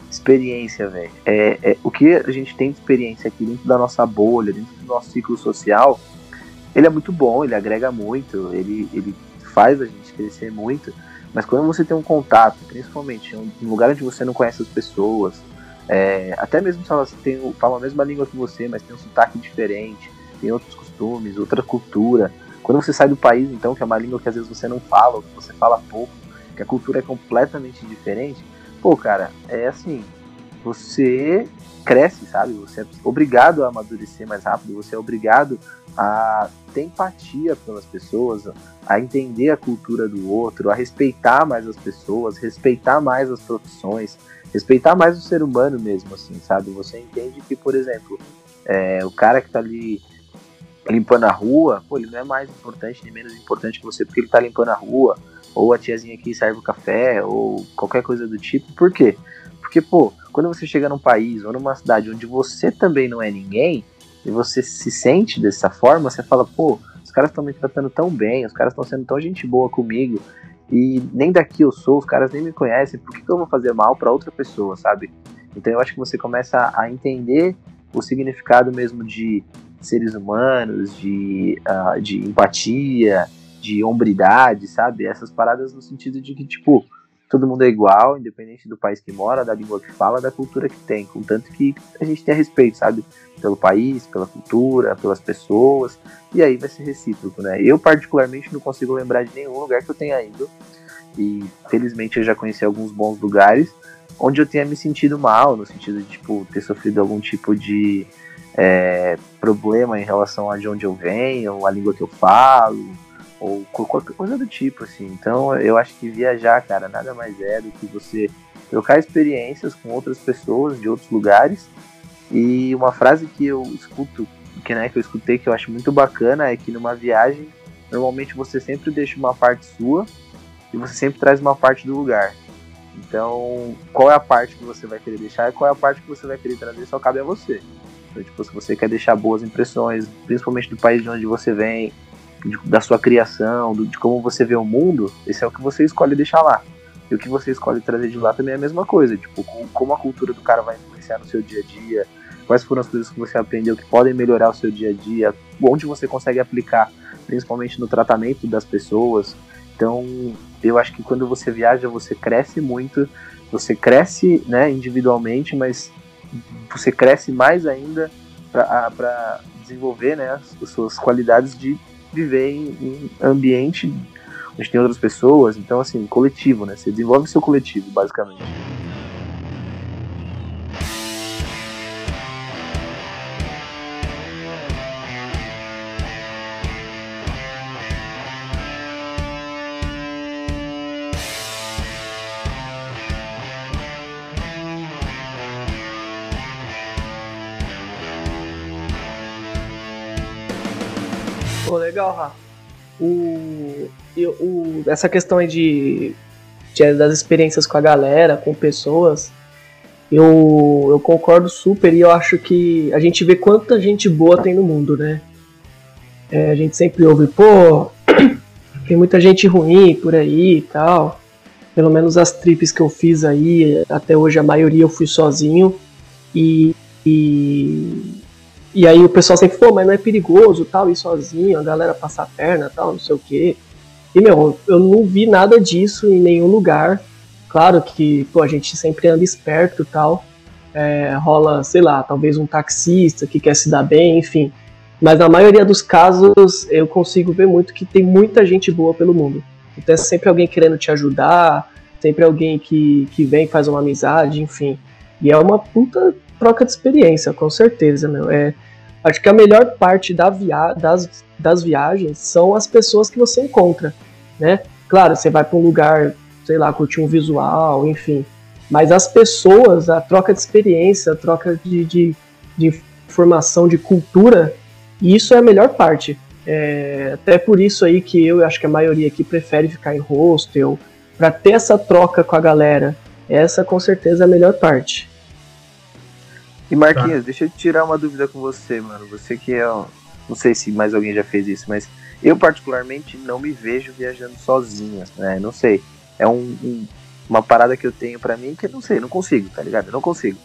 Experiência, velho. É, é, o que a gente tem de experiência aqui dentro da nossa bolha, dentro do nosso ciclo social, ele é muito bom, ele agrega muito, ele, ele faz a gente crescer muito. Mas quando você tem um contato, principalmente em um lugar onde você não conhece as pessoas, é, até mesmo se elas têm, falam a mesma língua que você, mas tem um sotaque diferente, tem outros costumes, outra cultura. Quando você sai do país, então, que é uma língua que às vezes você não fala, ou que você fala pouco, que a cultura é completamente diferente, pô, cara, é assim, você cresce, sabe? Você é obrigado a amadurecer mais rápido, você é obrigado a ter empatia pelas pessoas, a entender a cultura do outro, a respeitar mais as pessoas, respeitar mais as profissões, respeitar mais o ser humano mesmo, assim, sabe? Você entende que, por exemplo, é, o cara que tá ali limpando a rua, pô, ele não é mais importante nem menos importante que você porque ele tá limpando a rua, ou a tiazinha que serve o café, ou qualquer coisa do tipo. Por quê? Porque, pô, quando você chega num país ou numa cidade onde você também não é ninguém, e você se sente dessa forma, você fala, pô, os caras estão me tratando tão bem, os caras estão sendo tão gente boa comigo, e nem daqui eu sou, os caras nem me conhecem, por que, que eu vou fazer mal para outra pessoa, sabe? Então eu acho que você começa a entender o significado mesmo de seres humanos, de, uh, de empatia, de hombridade, sabe? Essas paradas no sentido de que, tipo, todo mundo é igual, independente do país que mora, da língua que fala, da cultura que tem, contanto que a gente tenha respeito, sabe? Pelo país, pela cultura, pelas pessoas, e aí vai ser recíproco, né? Eu, particularmente, não consigo lembrar de nenhum lugar que eu tenha ido, e felizmente eu já conheci alguns bons lugares, onde eu tenha me sentido mal, no sentido de, tipo, ter sofrido algum tipo de é, problema em relação a de onde eu venho, a língua que eu falo, ou qualquer coisa do tipo, assim. Então eu acho que viajar, cara, nada mais é do que você trocar experiências com outras pessoas de outros lugares. E uma frase que eu escuto, que, né, que eu escutei que eu acho muito bacana é que numa viagem, normalmente você sempre deixa uma parte sua e você sempre traz uma parte do lugar. Então, qual é a parte que você vai querer deixar e qual é a parte que você vai querer trazer só cabe a você. Então, tipo, se você quer deixar boas impressões, principalmente do país de onde você vem, de, da sua criação, do, de como você vê o mundo, esse é o que você escolhe deixar lá. E o que você escolhe trazer de lá também é a mesma coisa. Tipo, como, como a cultura do cara vai influenciar no seu dia a dia, quais foram as coisas que você aprendeu que podem melhorar o seu dia a dia, onde você consegue aplicar, principalmente no tratamento das pessoas. Então, eu acho que quando você viaja, você cresce muito, você cresce né, individualmente, mas você cresce mais ainda para desenvolver né, as suas qualidades de viver em, em ambiente onde tem outras pessoas, então assim, coletivo, né? Você desenvolve seu coletivo, basicamente. Legal, Rafa. O, o, essa questão aí de, de- das experiências com a galera, com pessoas, eu, eu concordo super e eu acho que a gente vê quanta gente boa tem no mundo, né? É, a gente sempre ouve, pô, tem muita gente ruim por aí e tal. Pelo menos as trips que eu fiz aí, até hoje a maioria eu fui sozinho. E, e E aí o pessoal sempre, pô, mas não é perigoso, tal, ir sozinho, a galera passar a perna, tal, não sei o quê. E, meu, eu não vi nada disso em nenhum lugar. Claro que, pô, a gente sempre anda esperto tal. É, rola, sei lá, talvez um taxista que quer se dar bem, enfim. Mas na maioria dos casos eu consigo ver muito que tem muita gente boa pelo mundo. Então é sempre alguém querendo te ajudar, sempre alguém que, que vem faz uma amizade, enfim. E é uma puta troca de experiência, com certeza, meu. É, acho que a melhor parte da via das, das viagens são as pessoas que você encontra, né? Claro, você vai para um lugar, sei lá, curtir um visual, enfim. Mas as pessoas, a troca de experiência, a troca de, de, de informação, de cultura, isso é a melhor parte. É, até por isso aí que eu acho que a maioria aqui prefere ficar em hostel, para ter essa troca com a galera. Essa com certeza é a melhor parte. E Marquinhos, tá. deixa eu tirar uma dúvida com você, mano. Você que é. Não sei se mais alguém já fez isso, mas eu particularmente não me vejo viajando sozinho, né? Não sei. É um, um, uma parada que eu tenho para mim que eu não sei, não consigo, tá ligado? Eu não consigo.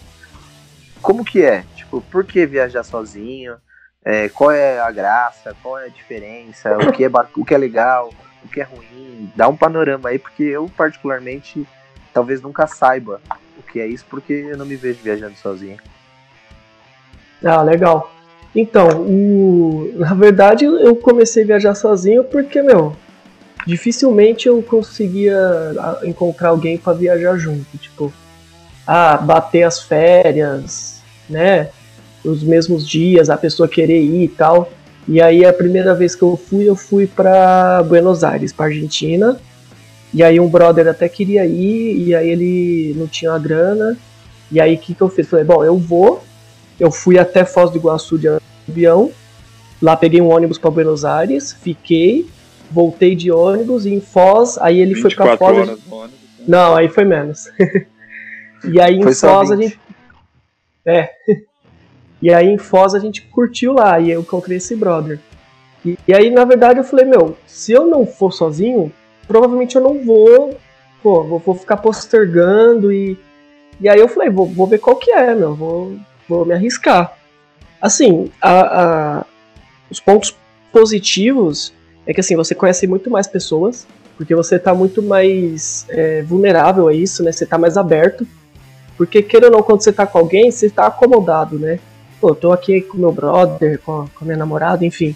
Como que é? Tipo, por que viajar sozinho? É, qual é a graça? Qual é a diferença? O que é, o que é legal? O que é ruim? Dá um panorama aí, porque eu particularmente talvez nunca saiba o que é isso, porque eu não me vejo viajando sozinho. Ah, legal. Então, o... na verdade eu comecei a viajar sozinho porque, meu, dificilmente eu conseguia encontrar alguém para viajar junto. Tipo, ah, bater as férias, né? Os mesmos dias, a pessoa querer ir e tal. E aí a primeira vez que eu fui, eu fui para Buenos Aires, para Argentina. E aí um brother até queria ir, e aí ele não tinha a grana. E aí o que, que eu fiz? Falei, bom, eu vou, eu fui até Foz do Iguaçu de avião, lá peguei um ônibus para Buenos Aires, fiquei, voltei de ônibus e em Foz, aí ele foi para Foz. Horas ônibus, né? Não, aí foi menos. e aí foi em Foz a gente. É. E aí em Foz a gente curtiu lá e eu encontrei esse brother. E, e aí, na verdade, eu falei, meu, se eu não for sozinho, provavelmente eu não vou. Pô, vou, vou ficar postergando e. E aí eu falei, vou, vou ver qual que é, meu. Vou, vou me arriscar. Assim, a, a, os pontos positivos é que assim, você conhece muito mais pessoas, porque você está muito mais é, vulnerável a isso, né? Você está mais aberto. Porque, queira ou não, quando você está com alguém, você está acomodado, né? Pô, eu tô aqui com meu brother, com a, com minha namorada, enfim.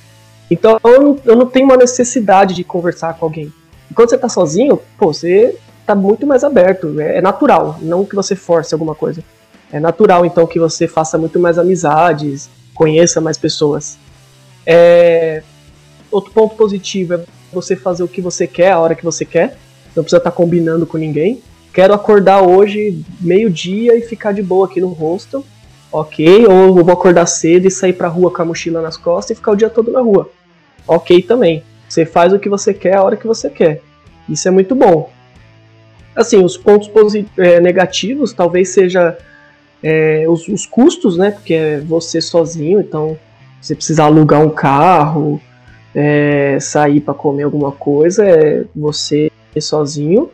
Então eu não, eu não tenho uma necessidade de conversar com alguém. E quando você tá sozinho, pô, você tá muito mais aberto. É, é natural, não que você force alguma coisa. É natural, então, que você faça muito mais amizades, conheça mais pessoas. É... Outro ponto positivo é você fazer o que você quer, a hora que você quer. Não precisa estar combinando com ninguém. Quero acordar hoje, meio-dia, e ficar de boa aqui no hostel. Ok, ou vou acordar cedo e sair pra rua com a mochila nas costas e ficar o dia todo na rua. Ok também. Você faz o que você quer a hora que você quer. Isso é muito bom. Assim, os pontos é, negativos talvez seja é, os, os, custos, né? Porque é você sozinho, então você precisa alugar um carro, é, sair para comer alguma coisa, é você sozinho.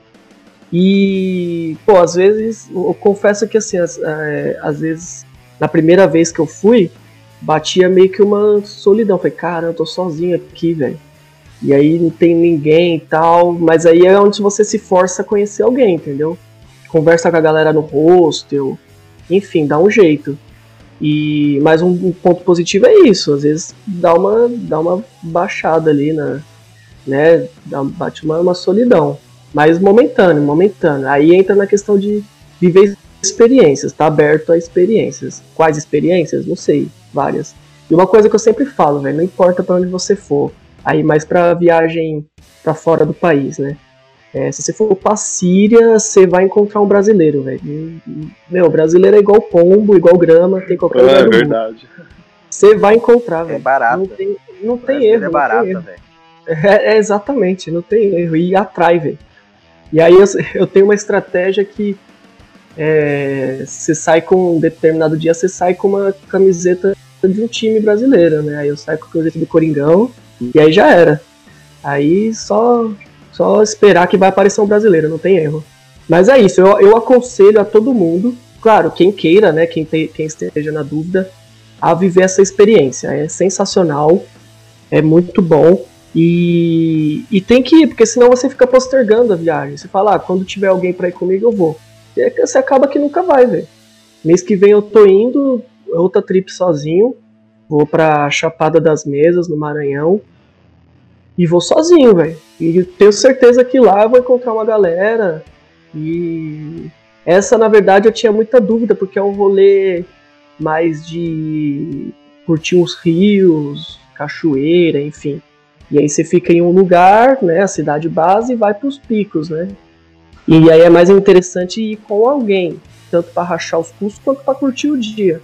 E, pô, às vezes, eu confesso que assim, às, é, às vezes, na primeira vez que eu fui, batia meio que uma solidão. Falei, cara, eu tô sozinho aqui, velho. E aí não tem ninguém e tal, mas aí é onde você se força a conhecer alguém, entendeu? Conversa com a galera no hostel, enfim, dá um jeito. E mais um, ponto positivo é isso, às vezes dá uma, dá uma baixada ali na, né, dá, bate uma, uma solidão, mas momentâneo, momentâneo. Aí entra na questão de viver experiências, tá aberto a experiências. Quais experiências? Não sei, várias. E uma coisa que eu sempre falo, velho, não importa para onde você for, aí mais para viagem para fora do país, né? É, se você for pra Síria, você vai encontrar um brasileiro, velho. Meu, brasileiro é igual pombo, igual grama, tem qualquer lugar. É verdade. Você vai encontrar, velho. É barato. Não tem, não tem erro. É barato, velho. É, é, exatamente, não tem erro. E atrai, velho. E aí eu, eu, tenho uma estratégia que é, você sai com um determinado dia, você sai com uma camiseta de um time brasileiro, né? Aí eu saio com a camiseta do Coringão e aí já era. Aí só só esperar que vai aparecer um brasileiro, não tem erro. Mas é isso, eu, eu aconselho a todo mundo, claro, quem queira, né, quem, te, quem esteja na dúvida, a viver essa experiência. É sensacional, é muito bom. E, e tem que ir, porque senão você fica postergando a viagem. Você fala, ah, quando tiver alguém para ir comigo, eu vou. E aí você acaba que nunca vai, velho. Mês que vem eu tô indo, outra trip sozinho. Vou pra Chapada das Mesas, no Maranhão. E vou sozinho, velho. E tenho certeza que lá vou encontrar uma galera. E essa, na verdade, eu tinha muita dúvida, porque é um rolê mais de curtir uns rios, cachoeira, enfim. E aí você fica em um lugar, né, a cidade base, e vai para os picos, né? E aí é mais interessante ir com alguém, tanto para rachar os custos quanto para curtir o dia.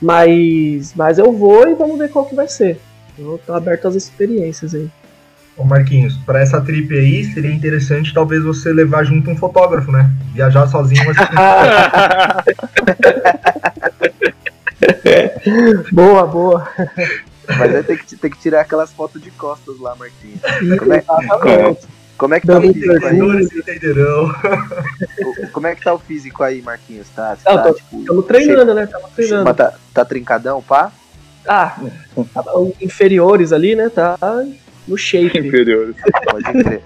Mas, mas eu vou e vamos ver qual que vai ser. Eu tô aberto às experiências aí. Ô Marquinhos, para essa trip aí, seria interessante talvez você levar junto um fotógrafo, né? Viajar sozinho, mas. boa, boa. Mas aí tem que, tem que tirar aquelas fotos de costas lá, Marquinhos. Como é, como, como é que tá o físico aí? entenderão. Como é que tá o físico aí, Marquinhos? Tá, Não, tá, tô- tipo, Estamos treinando, né? Estamos treinando. Mas tá, tá trincadão, pá? Ah, os inferiores ali, né? Tá no shape. Inferiores. Pode crer.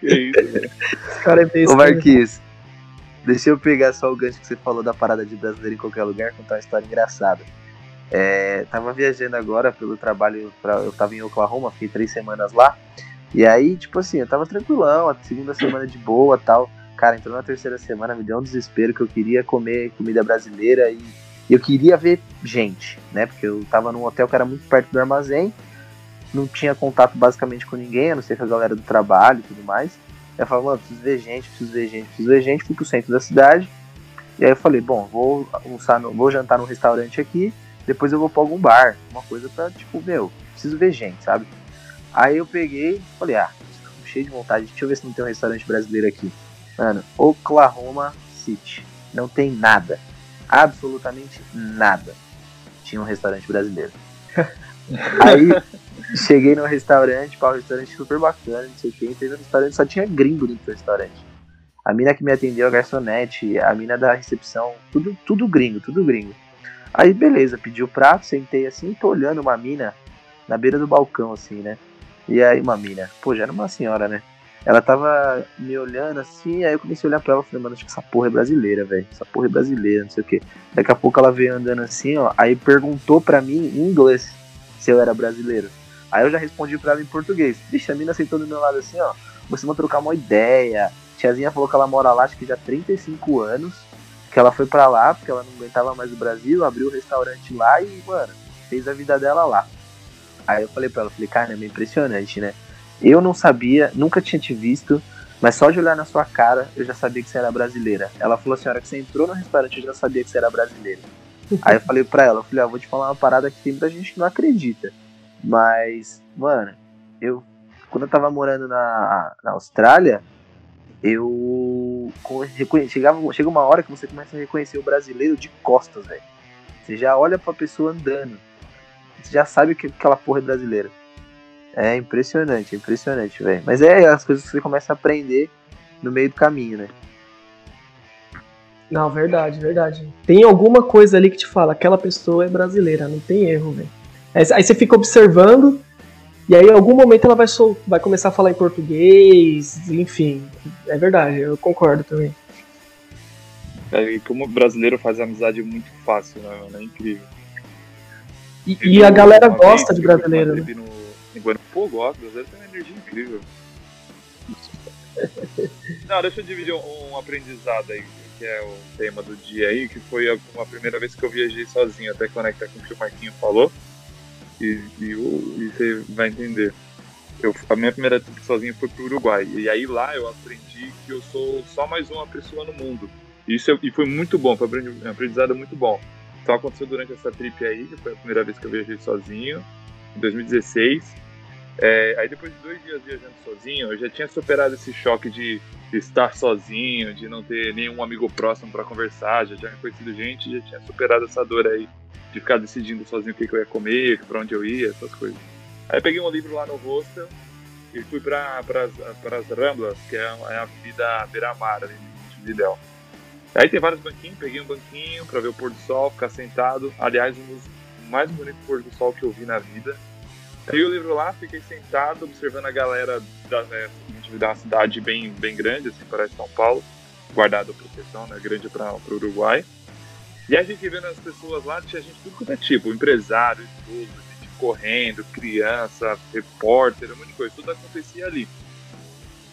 Que isso, velho. Esse cara é besta. Ô? Marquinhos, deixa eu pegar só o gancho que você falou da parada de brasileiro em qualquer lugar, contar uma história engraçada. É, tava viajando agora pelo trabalho, pra, eu tava em Oklahoma, fiquei três semanas lá. E aí, tipo assim, eu tava tranquilão, a segunda semana de boa tal. Cara, entrou na terceira semana, me deu um desespero que eu queria comer comida brasileira e eu queria ver gente, né? Porque eu tava num hotel que era muito perto do armazém, não tinha contato basicamente com ninguém, a não ser com a galera do trabalho e tudo mais. Aí eu falei, mano, preciso ver gente, preciso ver gente, preciso ver gente. Fui pro centro da cidade. E aí eu falei, bom, vou almoçar, no, vou jantar num restaurante aqui, depois eu vou pra algum bar, uma coisa pra, tipo, meu, preciso ver gente, sabe? Aí eu peguei, falei, ah, cheio de vontade, deixa eu ver se não tem um restaurante brasileiro aqui. Mano, Oklahoma City. Não tem nada. Absolutamente nada. Tinha um restaurante brasileiro. Aí cheguei no restaurante, pá, um restaurante super bacana, não sei o que. Entrei no restaurante, só tinha gringo dentro do restaurante. A mina que me atendeu, a garçonete, a mina da recepção, tudo, tudo gringo, tudo gringo. Aí beleza, pedi o prato, sentei assim, tô olhando uma mina na beira do balcão, assim, né? E aí uma mina, pô, já era uma senhora, né? Ela tava me olhando assim, aí eu comecei a olhar pra ela e falei, mano, acho que essa porra é brasileira, velho. Essa porra é brasileira, não sei o que. Daqui a pouco ela veio andando assim, ó, aí perguntou pra mim em inglês se eu era brasileiro. Aí eu já respondi pra ela em português. Vixe, a mina sentou do meu lado assim, ó. Vocês vão trocar uma ideia. Tiazinha falou que ela mora lá, acho que já há 35 anos. Que ela foi pra lá, porque ela não aguentava mais o Brasil, abriu o restaurante lá e, mano, fez a vida dela lá. Aí eu falei pra ela, falei, cara, é meio impressionante, né? Eu não sabia, nunca tinha te visto, mas só de olhar na sua cara, eu já sabia que você era brasileira. Ela falou assim, a hora que você entrou no restaurante, eu já sabia que você era brasileira. Aí eu falei pra ela, eu falei, ó, vou te falar uma parada que tem muita gente que não acredita. Mas, mano, eu quando eu tava morando na, na Austrália, eu chegava, chega uma hora que você começa a reconhecer o brasileiro de costas, velho. Você já olha pra pessoa andando. Você já sabe que aquela porra é brasileira. É impressionante, é impressionante, velho. Mas é as coisas que você começa a aprender no meio do caminho, né? Não, verdade, verdade. Tem alguma coisa ali que te fala, aquela pessoa é brasileira, não tem erro, velho. Aí, você fica observando, e aí em algum momento ela vai, sol- vai começar a falar em português, enfim. É verdade, eu concordo também. É, e como o brasileiro faz amizade muito fácil, né, mano? É incrível. E, e a galera gosta de brasileiro, né? No, em Guarani. Pô, gosto, brasileiro tem uma energia incrível. Não, deixa eu dividir um, um aprendizado aí, que é o tema do dia aí, que foi a, a primeira vez que eu viajei sozinho, até conectar com o que o Marquinho falou. E, e, você vai entender. Eu, a minha primeira trip sozinho foi pro Uruguai. E aí lá eu aprendi que eu sou só mais uma pessoa no mundo. E Isso é- e foi muito bom, foi um aprendizado muito bom. Então aconteceu durante essa trip aí, que foi a primeira vez que eu viajei sozinho, em 2016. É, aí depois de dois dias viajando sozinho, eu já tinha superado esse choque de estar sozinho, de não ter nenhum amigo próximo para conversar, já tinha conhecido gente, já tinha superado essa dor aí de ficar decidindo sozinho o que, que eu ia comer, para onde eu ia, essas coisas. Aí peguei um livro lá no hostel e fui para as Ramblas, que é, é a vida beira-mar ali de Montevidéu. Aí tem vários banquinhos, peguei um banquinho para ver o pôr do sol, ficar sentado. Aliás, um dos mais bonito pôr do sol que eu vi na vida. Peguei o livro lá, fiquei sentado, observando a galera da, né, uma cidade bem, bem grande, assim, parece São Paulo, guardada a proteção, né, grande para o Uruguai. E a gente vendo as pessoas lá, tinha gente tudo quanto é tipo, empresário, idoso, gente correndo, criança, repórter, um monte de coisa, tudo acontecia ali.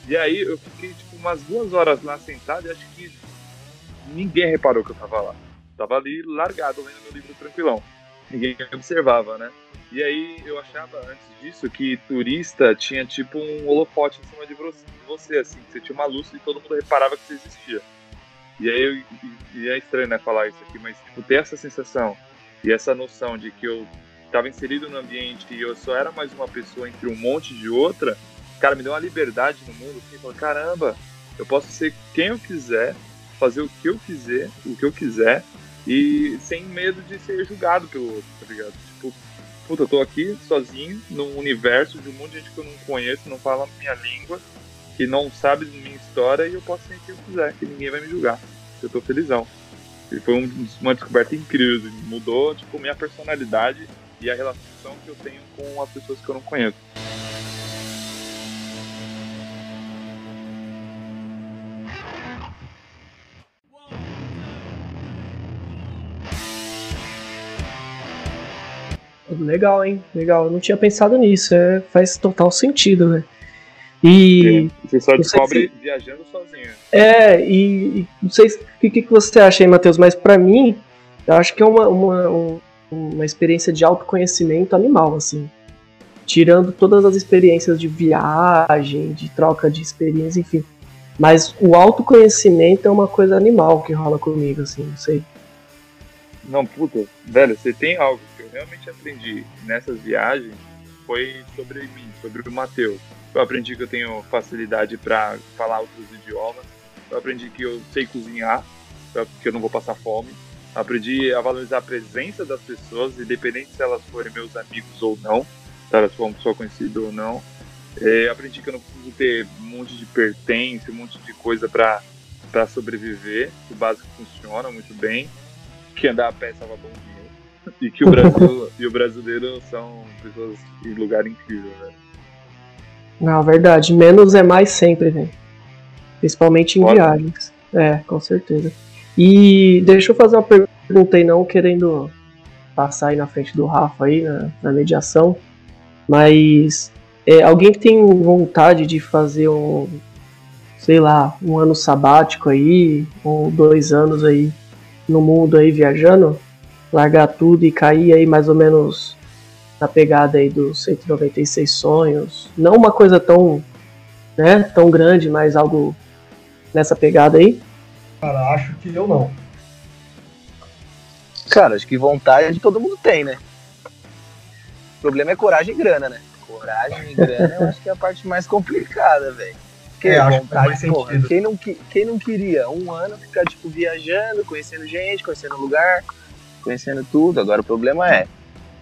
E aí eu fiquei tipo umas duas horas lá sentado e acho que ninguém reparou que eu tava lá. Tava ali largado lendo meu livro tranquilão. Ninguém observava, né? E aí eu achava antes disso que turista tinha tipo um holofote em cima de você, assim, que você tinha uma luz e todo mundo reparava que você existia. E aí eu, e é estranho né, falar isso aqui, mas tipo, ter essa sensação e essa noção de que eu estava inserido no ambiente e eu só era mais uma pessoa entre um monte de outra, cara, me deu uma liberdade no mundo, assim, falei, caramba, eu posso ser quem eu quiser, fazer o que eu quiser, o que eu quiser, e sem medo de ser julgado pelo outro, tá ligado? Tipo, puta, eu tô aqui sozinho, num universo de um monte de gente que eu não conheço, não fala minha língua, que não sabe minha história, e eu posso ser quem eu quiser, que ninguém vai me julgar. Eu tô felizão. E foi um, uma descoberta incrível, mudou, tipo, minha personalidade e a relação que eu tenho com as pessoas que eu não conheço. Legal, hein? Legal. Eu não tinha pensado nisso. É, faz total sentido, velho. E. Você só descobre se... viajando sozinho. É, e, e não sei o que, que você acha aí, Matheus, mas para mim, eu acho que é uma, uma, uma experiência de autoconhecimento animal, assim. Tirando todas as experiências de viagem, de troca de experiência, enfim. Mas o autoconhecimento é uma coisa animal que rola comigo, assim, não sei. Não, puta, velho, você tem algo que eu realmente aprendi nessas viagens foi sobre mim, sobre o Matheus. Eu aprendi que eu tenho facilidade para falar outros idiomas. Eu aprendi que eu sei cozinhar, que eu não vou passar fome. Eu aprendi a valorizar a presença das pessoas, independente se elas forem meus amigos ou não, se elas forem pessoa conhecida ou não. É, aprendi que eu não preciso ter um monte de pertence, um monte de coisa para sobreviver, que o básico funciona muito bem que andar a pé salva bom dinheiro. E que o Brasil e o brasileiro são pessoas em lugar incrível, velho. Não, verdade. Menos é mais sempre, velho. Principalmente em Pode. viagens. É, com certeza. E deixa eu fazer uma pergunta aí, não querendo passar aí na frente do Rafa aí, na, na mediação. Mas é, alguém que tem vontade de fazer um, sei lá, um ano sabático aí, ou dois anos aí, no mundo aí viajando, largar tudo e cair aí mais ou menos na pegada aí dos 196 sonhos. Não uma coisa tão, né, tão grande, mas algo nessa pegada aí. Cara, acho que eu não. Cara, acho que vontade todo mundo tem, né? O problema é coragem e grana, né? Coragem e grana eu acho que é a parte mais complicada, velho. Porque é, vontade, porra, quem não, quem não queria um ano ficar, tipo, viajando, conhecendo gente, conhecendo lugar, conhecendo tudo. Agora o problema é,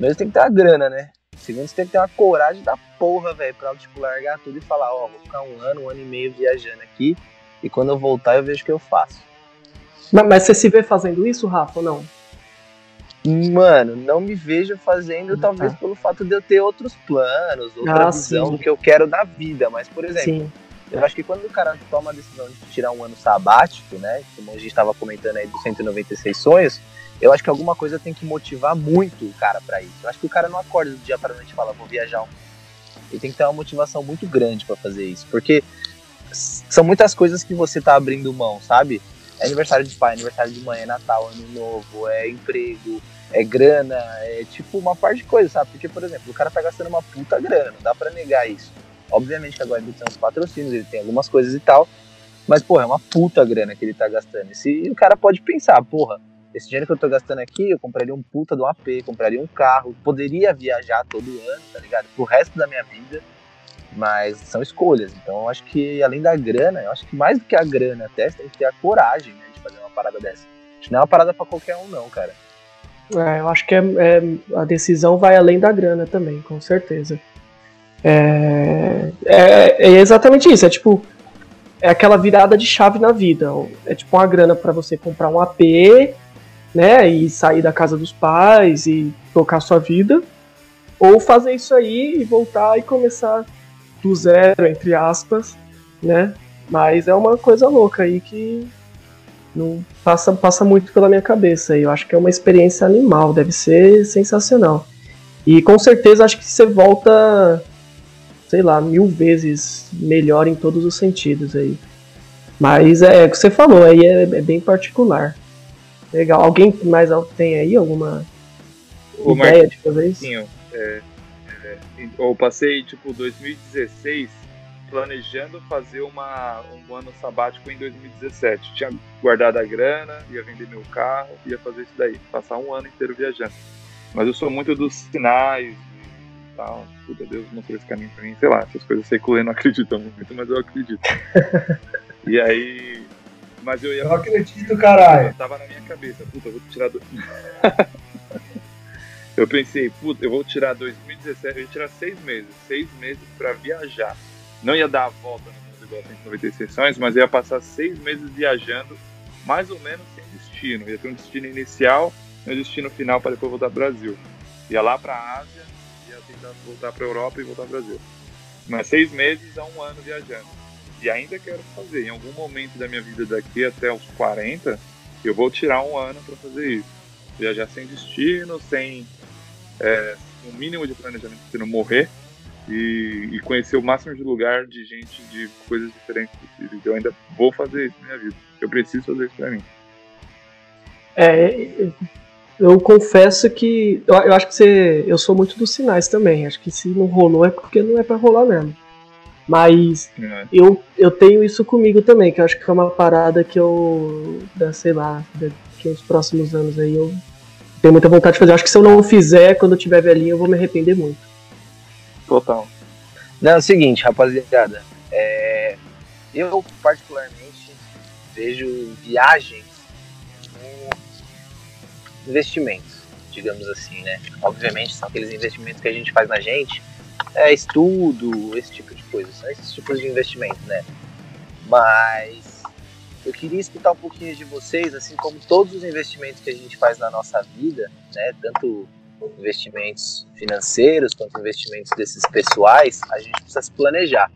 mesmo tem que ter a grana, né? Segundo, você tem que ter uma coragem da porra, velho, pra, tipo, largar tudo e falar, ó, oh, vou ficar um ano, um ano e meio viajando aqui, e quando eu voltar eu vejo o que eu faço. Mas, mas você se vê fazendo isso, Rafa, ou não? Mano, não me vejo fazendo, ah, talvez tá. pelo fato de eu ter outros planos, outra ah, visão sim. do que eu quero da vida. Mas, por exemplo, sim. Eu acho que quando o cara toma a decisão de tirar um ano sabático, né? Como a gente estava comentando aí dos 196 sonhos, eu acho que alguma coisa tem que motivar muito o cara para isso. Eu acho que o cara não acorda do dia para noite e fala, vou viajar. Ele tem que ter uma motivação muito grande para fazer isso, porque são muitas coisas que você tá abrindo mão, sabe? É aniversário de pai, aniversário de mãe, é Natal, Ano Novo, é emprego, é grana, é tipo uma parte de coisa, sabe? Porque, por exemplo, o cara tá gastando uma puta grana, não dá para negar isso. Obviamente que agora ele tem uns patrocínios, ele tem algumas coisas e tal, mas, porra, é uma puta grana que ele tá gastando. E o cara pode pensar, porra, esse dinheiro que eu tô gastando aqui, eu compraria um puta de um AP, compraria um carro, poderia viajar todo ano, tá ligado? Pro resto da minha vida, mas são escolhas. Então, eu acho que além da grana, eu acho que mais do que a grana até, você tem que ter a coragem, né, de fazer uma parada dessa. Acho que não é uma parada para qualquer um, não, cara. É, eu acho que é, é, a decisão vai além da grana também, com certeza. É, é, é, exatamente isso, é tipo, é aquela virada de chave na vida. É tipo uma grana para você comprar um AP, né, e sair da casa dos pais e tocar sua vida, ou fazer isso aí e voltar e começar do zero, entre aspas, né? Mas é uma coisa louca aí que não passa, passa muito pela minha cabeça. Eu acho que é uma experiência animal, deve ser sensacional. E com certeza acho que você volta, sei lá, mil vezes melhor em todos os sentidos aí. Mas é, é o que você falou, aí é, é bem particular. Legal. Alguém mais tem aí alguma Ô, ideia de fazer isso? Marquinho, é, é, eu passei tipo 2016 planejando fazer uma, um ano sabático em 2017. Tinha guardado a grana, ia vender meu carro, ia fazer isso daí, passar um ano inteiro viajando. Mas eu sou muito dos sinais e tal. Puta, Deus mostrou esse caminho pra mim. Sei lá, essas coisas eu sei que o Lê não acredita muito, mas eu acredito. e aí. Mas eu ia. Eu acredito, caralho. Tava na minha cabeça, puta, eu vou tirar. Do... eu pensei, puta, eu vou tirar 2017, eu ia tirar seis meses. Seis meses pra viajar. Não ia dar a volta no mundo igual 196 sessões, mas ia passar seis meses viajando, mais ou menos sem destino. Ia ter um destino inicial e um destino final para depois voltar pro Brasil. Ia lá pra Ásia, ia tentar voltar pra Europa e voltar pro Brasil. Mas seis meses a um ano viajando. E ainda quero fazer. Em algum momento da minha vida daqui até os 40, eu vou tirar um ano para fazer isso. Viajar sem destino, sem é, um mínimo de planejamento para não morrer e, e, conhecer o máximo de lugar de gente de coisas diferentes possíveis. Eu ainda vou fazer isso na minha vida. Eu preciso fazer isso para mim. É, eu confesso que eu, eu, acho que você, eu sou muito dos sinais também. Acho que se não rolou é porque não é para rolar mesmo. Mas é. eu, eu tenho isso comigo também, que eu acho que é uma parada que eu, da, sei lá, daqui uns próximos anos aí eu tenho muita vontade de fazer. Eu acho que se eu não fizer quando eu tiver velhinho, eu vou me arrepender muito. Total. Não, é o seguinte, rapaziada. É, eu, particularmente, vejo viagens como investimentos, digamos assim, né? Obviamente, são aqueles investimentos que a gente faz na gente, é estudo, esse tipo de coisa, são esses tipos de investimentos, né? Mas eu queria escutar um pouquinho de vocês, assim como todos os investimentos que a gente faz na nossa vida, né? Tanto investimentos financeiros quanto investimentos desses pessoais, a gente precisa se planejar.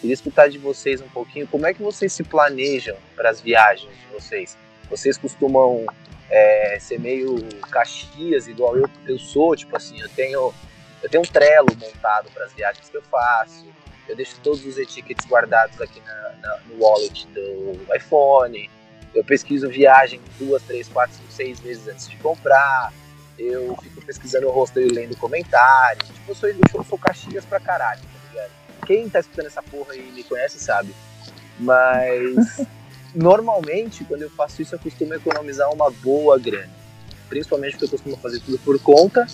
Queria escutar de vocês um pouquinho como é que vocês se planejam para as viagens de vocês. Vocês costumam é, ser meio caxias, igual eu, eu sou, tipo assim, eu tenho, eu tenho um trelo montado para as viagens que eu faço, eu deixo todos os etiquetes guardados aqui na, na, no wallet do iPhone, eu pesquiso viagem duas, três, quatro, cinco, seis vezes antes de comprar, eu fico pesquisando o rosto e lendo comentários. Tipo, eu sou, eu sou Caxias pra caralho, tá ligado? Quem tá escutando essa porra e me conhece sabe. Mas normalmente, quando eu faço isso, eu costumo economizar uma boa grana. Principalmente porque eu costumo fazer tudo por conta.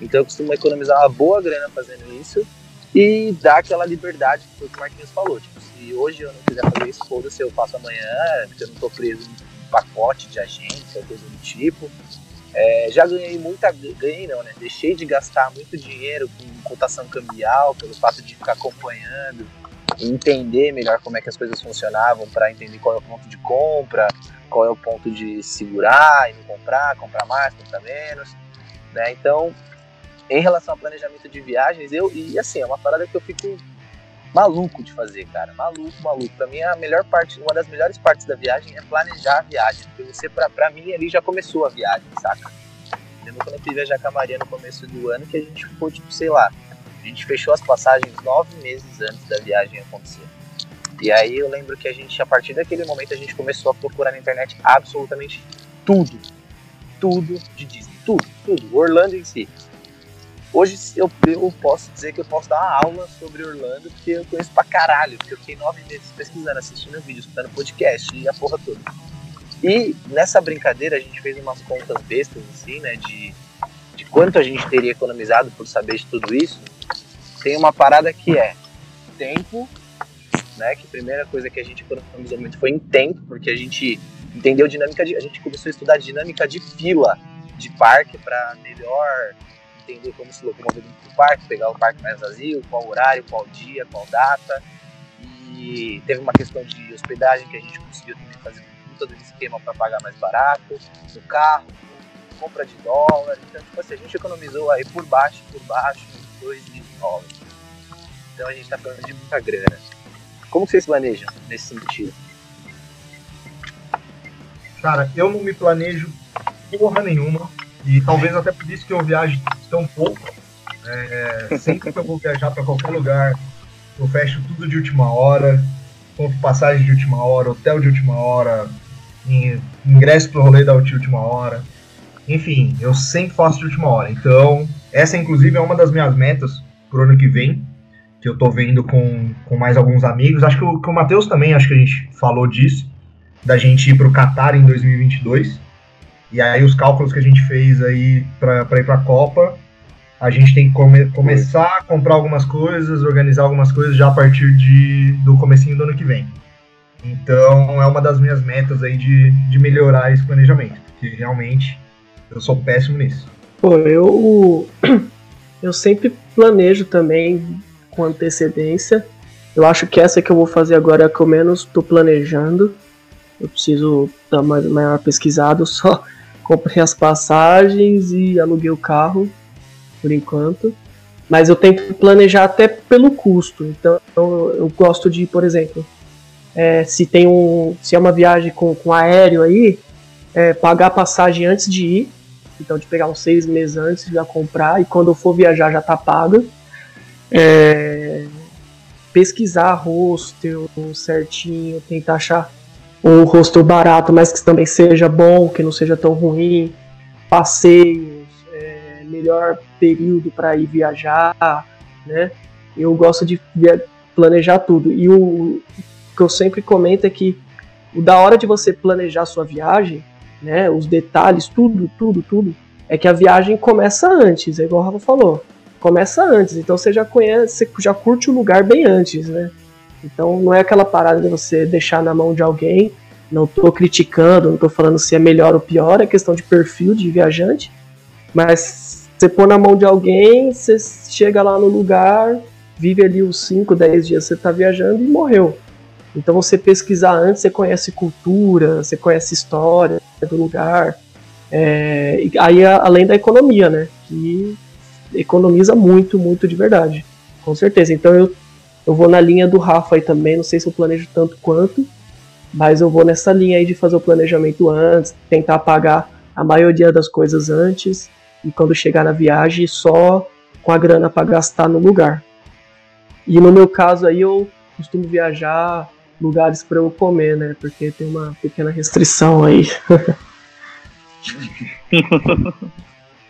Então eu costumo economizar uma boa grana fazendo isso e dar aquela liberdade que o Marquinhos falou. Tipo, se hoje eu não quiser fazer isso, foda-se, eu faço amanhã, porque eu não tô preso em pacote de agência, coisa do tipo. É, já ganhei muita. Ganhei não, né? Deixei de gastar muito dinheiro com cotação cambial, pelo fato de ficar acompanhando entender melhor como é que as coisas funcionavam para entender qual é o ponto de compra, qual é o ponto de segurar e não comprar, comprar mais, comprar menos. Né? Então, em relação ao planejamento de viagens, eu. E assim, é uma parada que eu fico maluco de fazer, cara. Maluco, maluco. Pra mim, a melhor parte, uma das melhores partes da viagem é planejar a viagem. Porque você, pra, pra mim, ali já começou a viagem, saca? Lembro quando eu fui viajar com a Maria no começo do ano que a gente ficou, tipo, sei lá, a gente fechou as passagens nove meses antes da viagem acontecer. E aí eu lembro que a gente, a partir daquele momento, a gente começou a procurar na internet absolutamente tudo. Tudo de Disney. Tudo, tudo. Orlando em si. Hoje eu, eu posso dizer que eu posso dar uma aula sobre Orlando, porque eu conheço pra caralho, porque eu fiquei nove meses pesquisando, assistindo vídeos, escutando podcast e a porra toda. E nessa brincadeira a gente fez umas contas bestas, assim, né, de, de quanto a gente teria economizado por saber de tudo isso. Tem uma parada que é tempo, né, que a primeira coisa que a gente economizou muito foi em tempo, porque a gente entendeu dinâmica de, a gente começou a estudar dinâmica de fila de parque para melhor entender como se locomover dentro do parque, pegar o parque mais vazio, qual horário, qual dia, qual data. E teve uma questão de hospedagem que a gente conseguiu também fazer todo o esquema para pagar mais barato, no carro, compra de dólar. Então, tipo assim, a gente economizou aí por baixo, por baixo, 2 mil dólares. Então a gente tá falando de muita grana. Como vocês planejam nesse sentido? Cara, eu não me planejo porra nenhuma. E talvez até por isso que eu viajo tão pouco. É, sempre que eu vou viajar para qualquer lugar, eu fecho tudo de última hora, compro passagem de última hora, hotel de última hora, ingresso pro rolê da última hora. Enfim, eu sempre faço de última hora. Então, essa inclusive é uma das minhas metas pro ano que vem, que eu tô vendo com, com mais alguns amigos. Acho que o, que o Matheus também, acho que a gente falou disso, da gente ir pro Qatar em 2022. E aí os cálculos que a gente fez aí para ir para a Copa, a gente tem que come, começar a comprar algumas coisas, organizar algumas coisas já a partir de, do comecinho do ano que vem. Então é uma das minhas metas aí de, de melhorar esse planejamento, porque realmente eu sou péssimo nisso. Pô, eu eu sempre planejo também com antecedência. Eu acho que essa que eu vou fazer agora é que eu menos estou planejando. Eu preciso dar uma maior pesquisada, só comprei as passagens e aluguei o carro por enquanto. Mas eu tento planejar até pelo custo. Então eu, eu gosto de, por exemplo, é, se tem um. Se é uma viagem com, com aéreo aí, é, pagar a passagem antes de ir. Então de pegar uns seis meses antes, já comprar, e quando eu for viajar já tá paga. É, pesquisar hostel certinho, tentar achar um hostel barato, mas que também seja bom, que não seja tão ruim, passeios, é, melhor período para ir viajar, né? Eu gosto de planejar tudo. E o que eu sempre comento é que o da hora de você planejar sua viagem, né, os detalhes, tudo, tudo, tudo, é que a viagem começa antes, é igual o Rafa falou. Começa antes, então você já conhece, você já curte o lugar bem antes, né? Então não é aquela parada de você deixar na mão de alguém. Não estou criticando, não estou falando se é melhor ou pior, é questão de perfil de viajante. Mas você pôr na mão de alguém, você chega lá no lugar, vive ali os 5, 10 dias você está viajando e morreu. Então você pesquisar antes, você conhece cultura, você conhece história do lugar. É, aí além da economia, né? Que economiza muito, muito de verdade. Com certeza. Então eu eu vou na linha do Rafa aí também, não sei se eu planejo tanto quanto, mas eu vou nessa linha aí de fazer o planejamento antes, tentar pagar a maioria das coisas antes e quando chegar na viagem só com a grana para gastar no lugar. E no meu caso aí eu costumo viajar lugares para eu comer, né? Porque tem uma pequena restrição aí.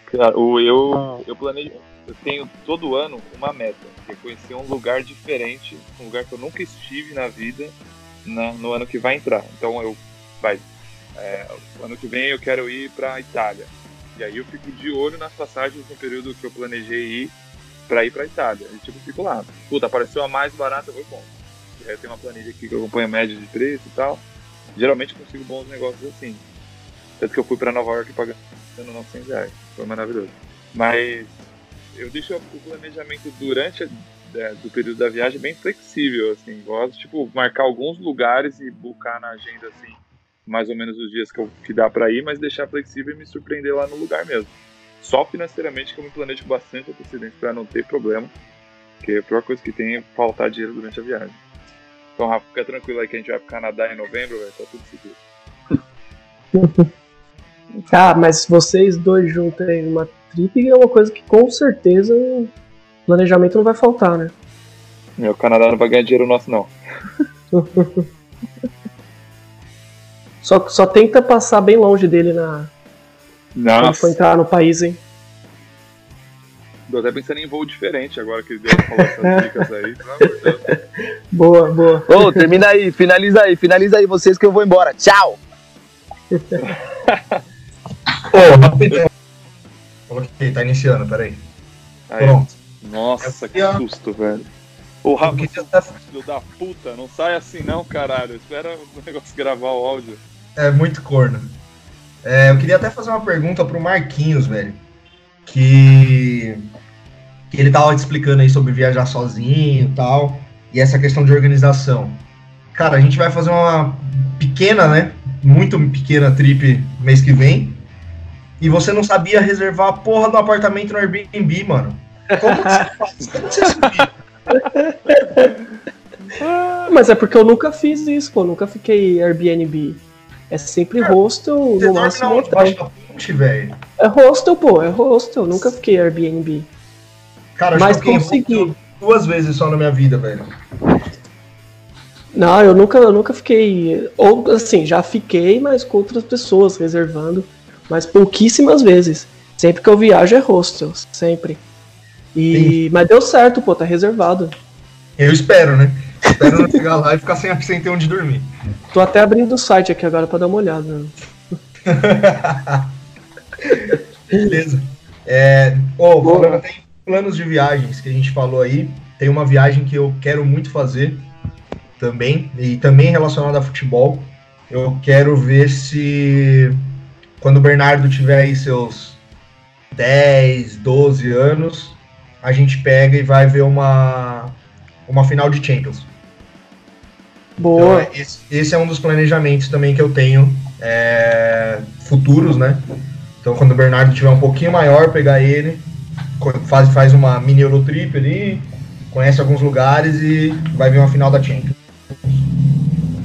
Cara, eu, eu planejo eu tenho todo ano uma meta, que é conhecer um lugar diferente, um lugar que eu nunca estive na vida na, no ano que vai entrar. Então eu vai, é, ano que vem eu quero ir para Itália. E aí eu fico de olho nas passagens no período que eu planejei ir para ir para Itália. E tipo, fico lá. Puta, apareceu a mais barata, eu vou bom. E aí eu tenho uma planilha aqui que eu acompanho a média de preço e tal. Geralmente consigo bons negócios assim. Tanto que eu fui para Nova York pagando 900 reais. Foi maravilhoso. Mas eu deixo o planejamento durante é, do período da viagem bem flexível, assim. Gosto, tipo, marcar alguns lugares e buscar na agenda, assim, mais ou menos os dias que, eu, que dá para ir, mas deixar flexível e me surpreender lá no lugar mesmo. Só financeiramente que eu me planejo bastante antecedência para não ter problema, porque a pior coisa que tem é faltar dinheiro durante a viagem. Então, Rafa, fica tranquilo aí que a gente vai pro Canadá em novembro, vai tá tudo seguro. Tá, mas vocês dois juntos aí numa trip é uma coisa que com certeza planejamento não vai faltar, né? o Canadá não vai ganhar dinheiro nosso, não. só, só tenta passar bem longe dele na. Nossa. Quando for entrar no país, hein? Tô até pensando em voo diferente agora que ele deu falou essas dicas aí. boa, boa. Ô, oh, termina aí, finaliza aí, finaliza aí vocês que eu vou embora. Tchau! Ô, rapidão. Coloquei, tá iniciando, peraí. Aí. Pronto. Nossa, que susto, velho. Ô, Rafa, filho da puta, não sai assim não, caralho. Espera o negócio gravar o áudio. É muito corno. É, eu queria até fazer uma pergunta pro Marquinhos, velho. Que, que ele tava explicando aí sobre viajar sozinho e tal. E essa questão de organização. Cara, a gente vai fazer uma pequena, né? Muito pequena trip mês que vem. E você não sabia reservar a porra do apartamento no Airbnb, mano. Como que você faz? Como que você subir? Mas é porque eu nunca fiz isso, pô. Nunca fiquei Airbnb. É sempre hostel, Você no dorme máximo hotel. ponte. É hostel, pô. É hostel. Nunca fiquei Airbnb. Cara, eu Mas consegui. hostel duas vezes só na minha vida, velho. Não, eu nunca, eu nunca fiquei. Ou assim, já fiquei, mas com outras pessoas reservando. Mas pouquíssimas vezes. Sempre que eu viajo é hostel. Sempre. E, mas deu certo, pô, tá reservado. Eu espero, né? Espero não chegar lá e ficar sem, sem ter onde dormir. Tô até abrindo o site aqui agora pra dar uma olhada. Beleza. É, ô, Boa. falando até em planos de viagens que a gente falou aí, tem uma viagem que eu quero muito fazer também, e também relacionada a futebol. Eu quero ver se quando o Bernardo tiver aí seus 10, 12 anos, a gente pega e vai ver uma, uma final de Champions. Então, Boa. é- esse, esse é um dos planejamentos também que eu tenho é, futuros, né? Então, quando o Bernardo tiver um pouquinho maior, pegar ele, faz, faz uma mini Eurotrip ali, conhece alguns lugares e vai ver uma final da Champions.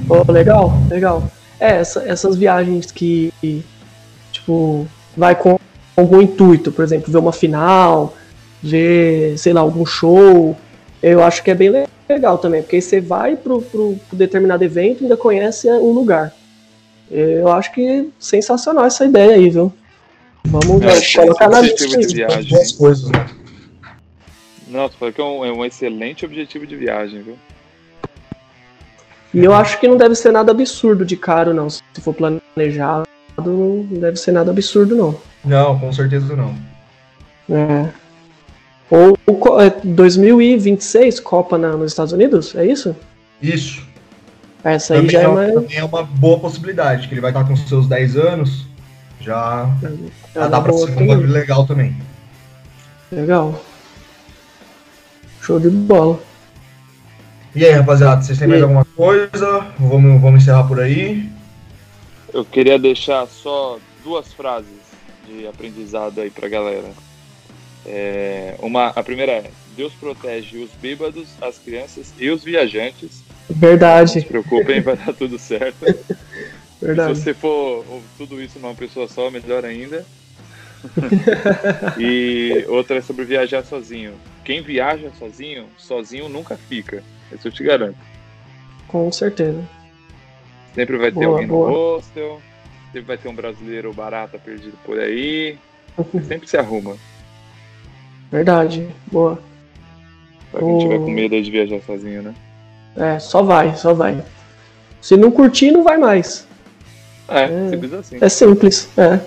Pô, legal, legal. É, essa- essas viagens que, tipo, vai com algum intuito, por exemplo, ver uma final, ver, sei lá, algum show, eu acho que é bem le- legal também, porque aí você vai pro, pro, pro determinado evento e ainda conhece um lugar. Eu acho que sensacional essa ideia aí, viu? Vamos É, vamos colocar na objetivo lista coisas, né? Nossa, falei que é um, é um excelente objetivo de viagem, viu? E eu acho que não deve ser nada absurdo de caro, não. Se for planejado, não deve ser nada absurdo, não. Não, com certeza não. É. Ou ou co- é 2026, Copa na- nos Estados Unidos? É isso? Isso. Essa aí Também já é, é uma, também é uma boa possibilidade, que ele vai estar com seus 10 anos, já, é já uma dá pra ser um bagulho legal também. Legal. Show de bola. E aí, rapaziada, vocês têm mais alguma coisa? Vamos, vamos encerrar por aí. Eu queria deixar só duas frases de aprendizado aí pra galera. É, uma, a primeira é: Deus protege os bêbados, as crianças e os viajantes. Não se Verdade, preocupem, vai dar tudo certo. Se verdade. você for tudo isso numa pessoa só, melhor ainda. e outra é sobre viajar sozinho. Quem viaja sozinho, sozinho nunca fica. Isso eu te garanto. Com certeza. Sempre vai ter Boa, alguém boa. no hostel, sempre vai ter um brasileiro barata perdido por aí. Sempre se arruma. Verdade. Boa. Pra quem tiver com medo de viajar sozinho, né? É, só vai, só vai. Se não curtir, não vai mais. É, É. simples assim. É simples, é.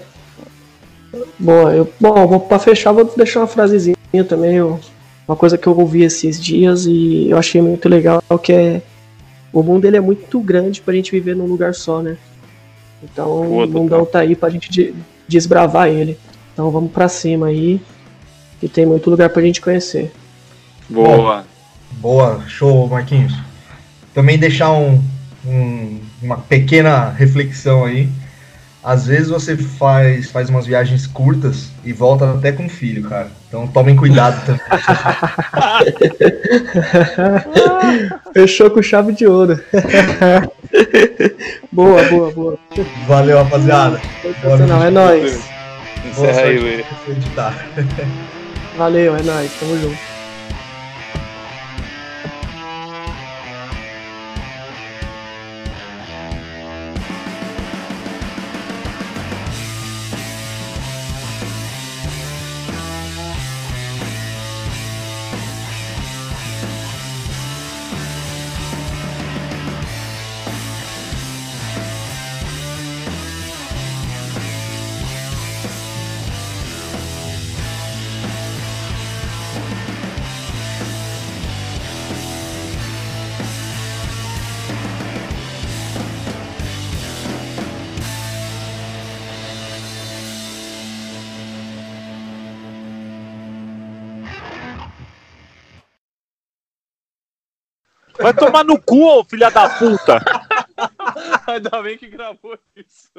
Boa, eu, bom, vou, pra fechar, vou deixar uma frasezinha também, eu- uma coisa que eu ouvi esses dias e eu achei muito legal, que é o mundo ele é muito grande pra gente viver num lugar só, né? Então Boa, o mundão tá aí pra gente de- desbravar ele. Então vamos pra cima aí, que tem muito lugar pra gente conhecer. Boa. Boa, show, Marquinhos. Também deixar um, um- uma pequena reflexão aí. Às vezes você faz, faz umas viagens curtas e volta até com filho, cara. Então tomem cuidado também. Fechou com chave de ouro. boa, boa, boa. Valeu, rapaziada. Sensacional, é nóis. Encerra aí, editar. Valeu, é nóis, tamo junto. Vai tomar no cu, filha da puta! Ainda bem que gravou isso.